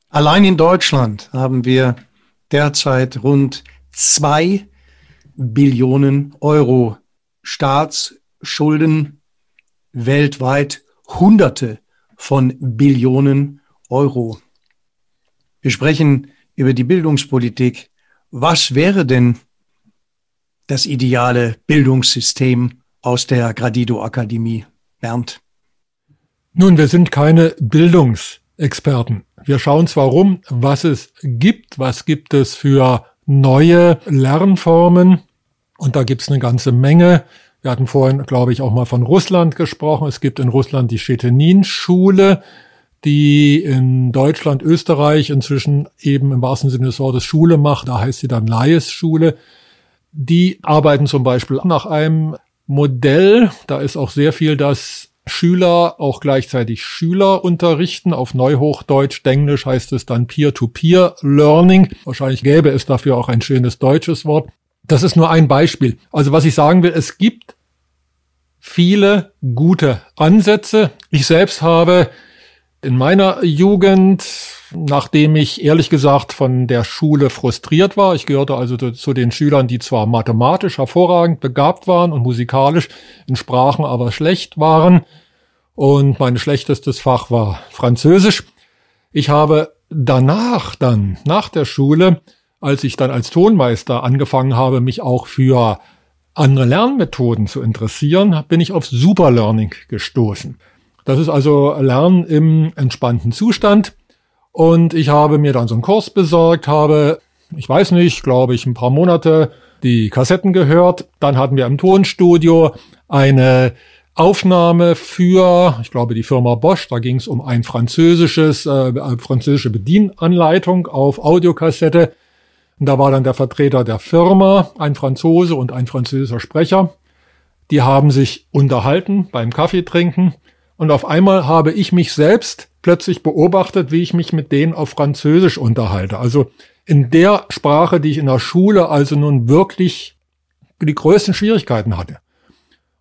Allein in Deutschland haben wir derzeit rund zwei Billionen Euro Staatsschulden, weltweit Hunderte von Billionen Euro. Wir sprechen über die Bildungspolitik. Was wäre denn das ideale Bildungssystem aus der Gradido Akademie? Bernd. Nun, wir sind keine Bildungsexperten. Wir schauen zwar rum, was es gibt, was gibt es für neue Lernformen, und da gibt es eine ganze Menge. Wir hatten vorhin, glaube ich, auch mal von Russland gesprochen. Es gibt in Russland die Schetenin-Schule, die in Deutschland, Österreich inzwischen eben im wahrsten Sinne des Wortes Schule macht. Da heißt sie dann Laes-Schule. Die arbeiten zum Beispiel nach einem Modell. Da ist auch sehr viel, dass Schüler auch gleichzeitig Schüler unterrichten. Auf Neuhochdeutsch, Englisch heißt es dann Peer-to-Peer-Learning. Wahrscheinlich gäbe es dafür auch ein schönes deutsches Wort. Das ist nur ein Beispiel. Also was ich sagen will, es gibt viele gute Ansätze. Ich selbst habe in meiner Jugend, nachdem ich ehrlich gesagt von der Schule frustriert war, ich gehörte also zu den Schülern, die zwar mathematisch hervorragend begabt waren und musikalisch in Sprachen aber schlecht waren. Und mein schlechtestes Fach war Französisch. Ich habe danach dann, nach der Schule, als ich dann als Tonmeister angefangen habe, mich auch für andere Lernmethoden zu interessieren, bin ich auf Superlearning gestoßen. Das ist also Lernen im entspannten Zustand. Und ich habe mir dann so einen Kurs besorgt, habe, ich weiß nicht, glaube ich, ein paar Monate die Kassetten gehört. Dann hatten wir im Tonstudio eine Aufnahme für, ich glaube, die Firma Bosch. Da ging es um ein französisches, äh, französische Bedienanleitung auf Audiokassette. Und da war dann der Vertreter der Firma, ein Franzose und ein französischer Sprecher. Die haben sich unterhalten beim Kaffeetrinken. Und auf einmal habe ich mich selbst plötzlich beobachtet, wie ich mich mit denen auf Französisch unterhalte. Also in der Sprache, die ich in der Schule also nun wirklich die größten Schwierigkeiten hatte.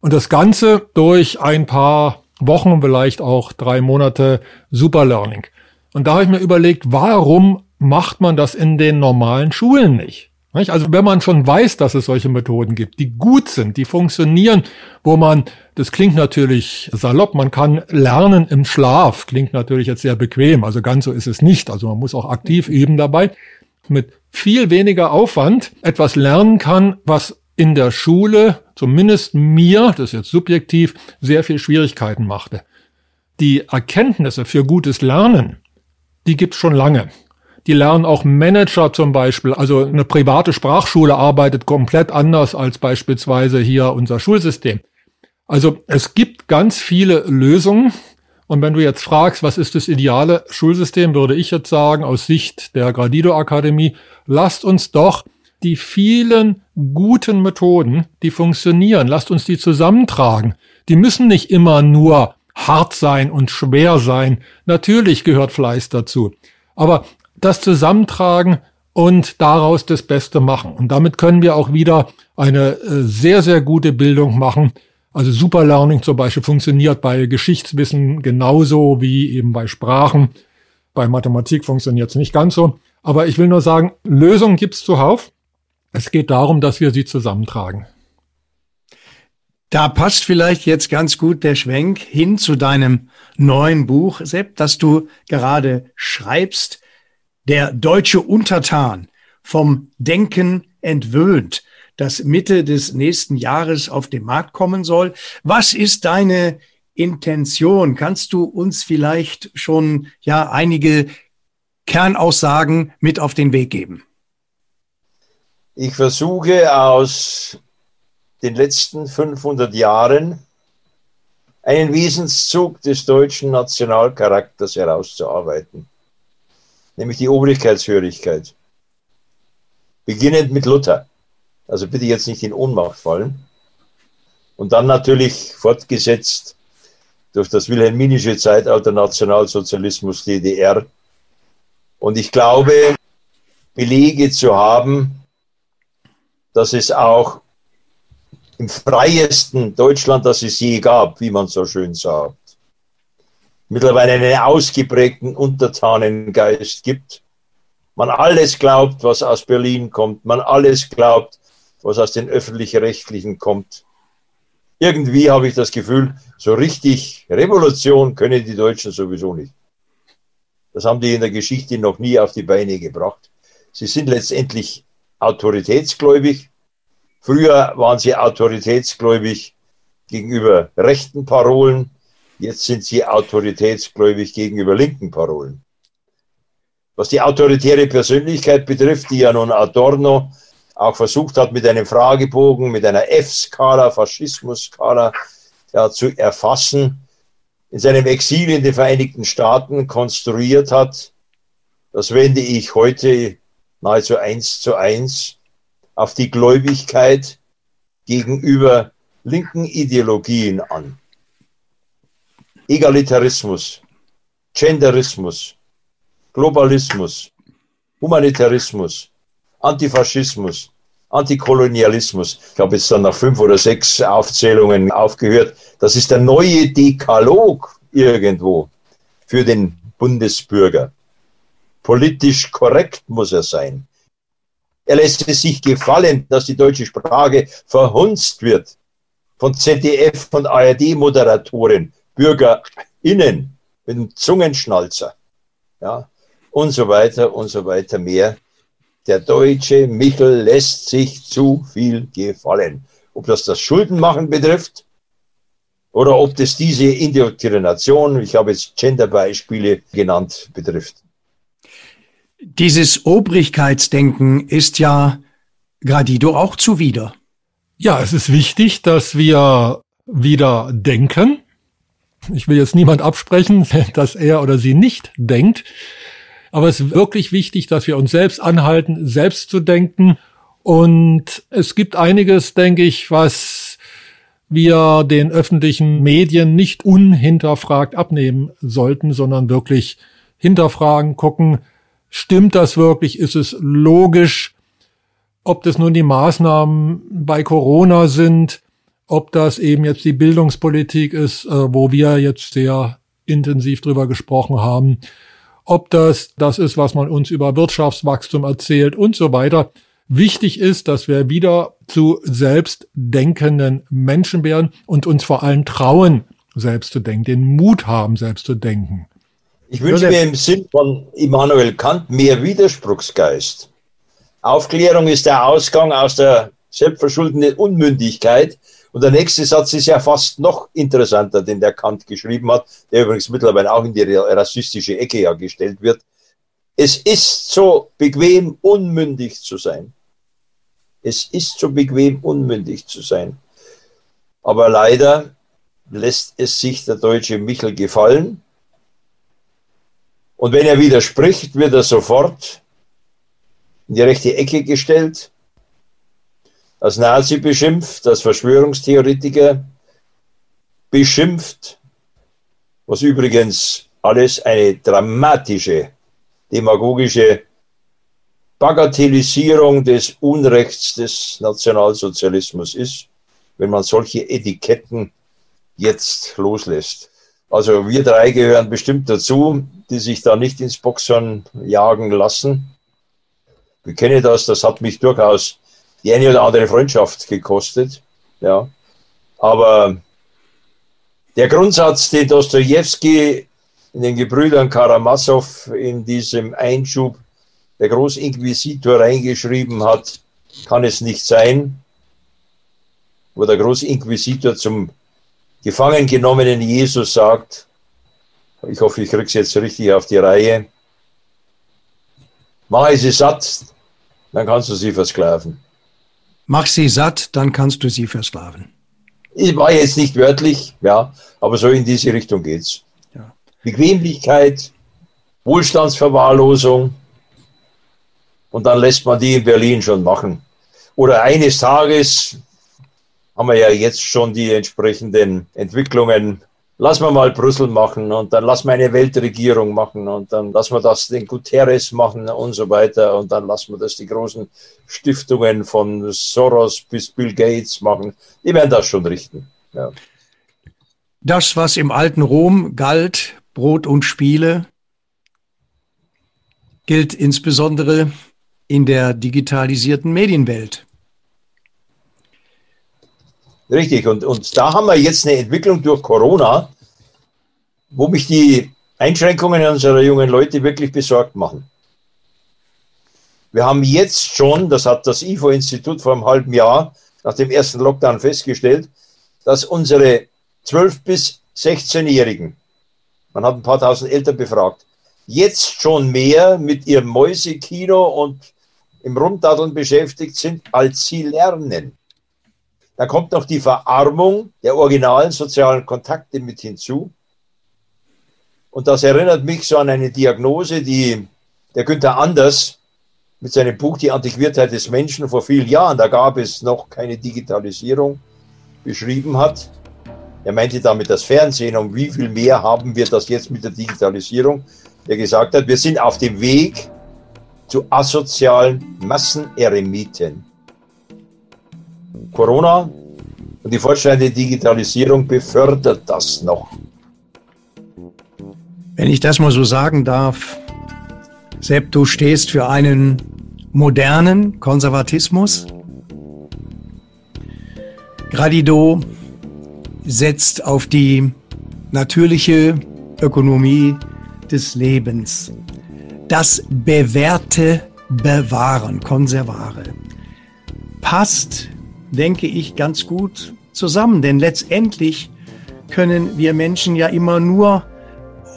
Und das Ganze durch ein paar Wochen, vielleicht auch drei Monate Superlearning. Und da habe ich mir überlegt, warum macht man das in den normalen Schulen nicht. Also wenn man schon weiß, dass es solche Methoden gibt, die gut sind, die funktionieren, wo man, das klingt natürlich salopp, man kann lernen im Schlaf, klingt natürlich jetzt sehr bequem, also ganz so ist es nicht, also man muss auch aktiv üben dabei, mit viel weniger Aufwand etwas lernen kann, was in der Schule, zumindest mir, das ist jetzt subjektiv, sehr viel Schwierigkeiten machte. Die Erkenntnisse für gutes Lernen, die gibt's schon lange. Die lernen auch Manager zum Beispiel. Also eine private Sprachschule arbeitet komplett anders als beispielsweise hier unser Schulsystem. Also es gibt ganz viele Lösungen. Und wenn du jetzt fragst, was ist das ideale Schulsystem, würde ich jetzt sagen, aus Sicht der Gradido Akademie, lasst uns doch die vielen guten Methoden, die funktionieren, lasst uns die zusammentragen. Die müssen nicht immer nur hart sein und schwer sein. Natürlich gehört Fleiß dazu. Aber das zusammentragen und daraus das Beste machen. Und damit können wir auch wieder eine äh, sehr, sehr gute Bildung machen. Also Superlearning zum Beispiel funktioniert bei Geschichtswissen genauso wie eben bei Sprachen. Bei Mathematik funktioniert es nicht ganz so. Aber ich will nur sagen, Lösungen gibt's zuhauf. Es geht darum, dass wir sie zusammentragen. Da passt vielleicht jetzt ganz gut der Schwenk hin zu deinem neuen Buch, Sepp, das du gerade schreibst der deutsche Untertan vom Denken entwöhnt, das Mitte des nächsten Jahres auf den Markt kommen soll. Was ist deine Intention? Kannst du uns vielleicht schon ja einige Kernaussagen mit auf den Weg geben? Ich versuche aus den letzten 500 Jahren einen Wesenszug des deutschen Nationalcharakters herauszuarbeiten nämlich die Obrigkeitshörigkeit. Beginnend mit Luther. Also bitte jetzt nicht in Ohnmacht fallen. Und dann natürlich fortgesetzt durch das wilhelminische Zeitalter Nationalsozialismus DDR. Und ich glaube, Belege zu haben, dass es auch im freiesten Deutschland, das es je gab, wie man so schön sagt, mittlerweile einen ausgeprägten Untertanengeist gibt. Man alles glaubt, was aus Berlin kommt. Man alles glaubt, was aus den öffentlich-rechtlichen kommt. Irgendwie habe ich das Gefühl, so richtig Revolution können die Deutschen sowieso nicht. Das haben die in der Geschichte noch nie auf die Beine gebracht. Sie sind letztendlich autoritätsgläubig. Früher waren sie autoritätsgläubig gegenüber rechten Parolen. Jetzt sind sie autoritätsgläubig gegenüber linken Parolen. Was die autoritäre Persönlichkeit betrifft, die ja nun Adorno auch versucht hat, mit einem Fragebogen, mit einer F-Skala, Faschismus-Skala ja, zu erfassen, in seinem Exil in den Vereinigten Staaten konstruiert hat, das wende ich heute nahezu eins zu eins auf die Gläubigkeit gegenüber linken Ideologien an. Egalitarismus, Genderismus, Globalismus, Humanitarismus, Antifaschismus, Antikolonialismus. Ich habe jetzt dann nach fünf oder sechs Aufzählungen aufgehört. Das ist der neue Dekalog irgendwo für den Bundesbürger. Politisch korrekt muss er sein. Er lässt es sich gefallen, dass die deutsche Sprache verhunzt wird von ZDF und ARD-Moderatoren, BürgerInnen mit dem Zungenschnalzer, ja, und so weiter und so weiter mehr. Der deutsche Michel lässt sich zu viel gefallen. Ob das das Schuldenmachen betrifft oder ob das diese Indoktrination, ich habe jetzt Genderbeispiele genannt, betrifft. Dieses Obrigkeitsdenken ist ja Gradido auch zuwider. Ja, es ist wichtig, dass wir wieder denken. Ich will jetzt niemand absprechen, dass er oder sie nicht denkt. Aber es ist wirklich wichtig, dass wir uns selbst anhalten, selbst zu denken. Und es gibt einiges, denke ich, was wir den öffentlichen Medien nicht unhinterfragt abnehmen sollten, sondern wirklich hinterfragen, gucken, stimmt das wirklich? Ist es logisch? Ob das nun die Maßnahmen bei Corona sind, ob das eben jetzt die Bildungspolitik ist, äh, wo wir jetzt sehr intensiv drüber gesprochen haben, ob das das ist, was man uns über Wirtschaftswachstum erzählt und so weiter. Wichtig ist, dass wir wieder zu selbstdenkenden Menschen werden und uns vor allem trauen, selbst zu denken, den Mut haben, selbst zu denken. Ich wünsche mir im Sinn von Immanuel Kant mehr Widerspruchsgeist. Aufklärung ist der Ausgang aus der selbstverschuldeten Unmündigkeit und der nächste Satz ist ja fast noch interessanter, den der Kant geschrieben hat, der übrigens mittlerweile auch in die rassistische Ecke ja gestellt wird. Es ist so bequem, unmündig zu sein. Es ist so bequem, unmündig zu sein. Aber leider lässt es sich der deutsche Michel gefallen. Und wenn er widerspricht, wird er sofort in die rechte Ecke gestellt als Nazi beschimpft, als Verschwörungstheoretiker beschimpft, was übrigens alles eine dramatische, demagogische Bagatellisierung des Unrechts des Nationalsozialismus ist, wenn man solche Etiketten jetzt loslässt. Also wir drei gehören bestimmt dazu, die sich da nicht ins Boxhorn jagen lassen. Ich kenne das, das hat mich durchaus die eine oder andere Freundschaft gekostet. Ja. Aber der Grundsatz, den Dostoevsky in den Gebrüdern Karamasow in diesem Einschub der Großinquisitor reingeschrieben hat, kann es nicht sein, wo der Großinquisitor zum gefangen genommenen Jesus sagt, ich hoffe, ich kriege es jetzt richtig auf die Reihe, mache sie satt, dann kannst du sie versklaven. Mach sie satt, dann kannst du sie versklaven. Ich war jetzt nicht wörtlich, ja, aber so in diese Richtung geht's. Ja. Bequemlichkeit, Wohlstandsverwahrlosung und dann lässt man die in Berlin schon machen. Oder eines Tages haben wir ja jetzt schon die entsprechenden Entwicklungen lass wir mal Brüssel machen und dann lass wir eine Weltregierung machen und dann lass wir das den Guterres machen und so weiter und dann lassen wir das die großen Stiftungen von Soros bis Bill Gates machen. Die werden das schon richten. Ja. Das, was im alten Rom galt, Brot und Spiele gilt insbesondere in der digitalisierten Medienwelt. Richtig, und, und da haben wir jetzt eine Entwicklung durch Corona, wo mich die Einschränkungen unserer jungen Leute wirklich besorgt machen. Wir haben jetzt schon, das hat das IFO-Institut vor einem halben Jahr nach dem ersten Lockdown festgestellt, dass unsere 12- bis 16-Jährigen, man hat ein paar tausend Eltern befragt, jetzt schon mehr mit ihrem Mäusekino und im Rumdaddeln beschäftigt sind, als sie lernen. Da kommt noch die Verarmung der originalen sozialen Kontakte mit hinzu. Und das erinnert mich so an eine Diagnose, die der Günther Anders mit seinem Buch Die Antiquiertheit des Menschen vor vielen Jahren, da gab es noch keine Digitalisierung, beschrieben hat. Er meinte damit das Fernsehen, um wie viel mehr haben wir das jetzt mit der Digitalisierung, der gesagt hat, wir sind auf dem Weg zu asozialen Masseneremiten. Corona und die fortschreitende Digitalisierung befördert das noch. Wenn ich das mal so sagen darf, Sepp, du stehst für einen modernen Konservatismus. Gradido setzt auf die natürliche Ökonomie des Lebens. Das Bewährte bewahren, konservare. Passt denke ich, ganz gut zusammen. Denn letztendlich können wir Menschen ja immer nur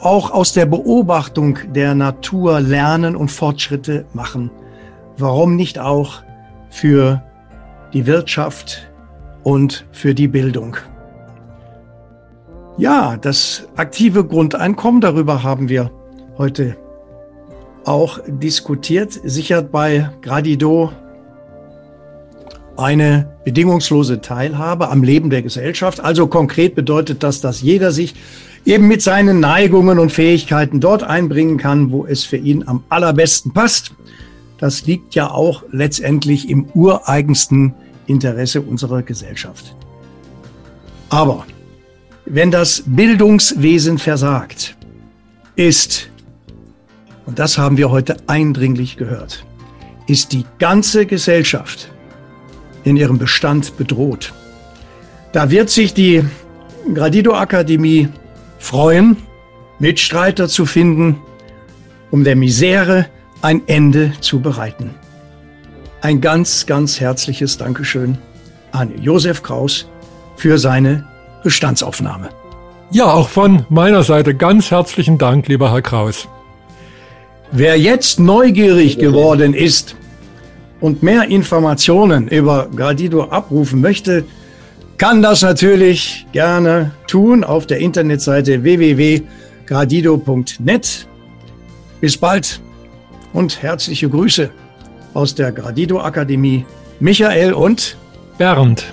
auch aus der Beobachtung der Natur lernen und Fortschritte machen. Warum nicht auch für die Wirtschaft und für die Bildung? Ja, das aktive Grundeinkommen, darüber haben wir heute auch diskutiert, sichert bei Gradido eine bedingungslose Teilhabe am Leben der Gesellschaft. Also konkret bedeutet das, dass jeder sich eben mit seinen Neigungen und Fähigkeiten dort einbringen kann, wo es für ihn am allerbesten passt. Das liegt ja auch letztendlich im ureigensten Interesse unserer Gesellschaft. Aber wenn das Bildungswesen versagt, ist, und das haben wir heute eindringlich gehört, ist die ganze Gesellschaft in ihrem Bestand bedroht. Da wird sich die Gradido Akademie freuen, Mitstreiter zu finden, um der Misere ein Ende zu bereiten. Ein ganz, ganz herzliches Dankeschön an Josef Kraus für seine Bestandsaufnahme. Ja, auch von meiner Seite ganz herzlichen Dank, lieber Herr Kraus. Wer jetzt neugierig geworden ist, und mehr Informationen über Gradido abrufen möchte, kann das natürlich gerne tun auf der Internetseite www.gradido.net. Bis bald und herzliche Grüße aus der Gradido Akademie. Michael und Bernd.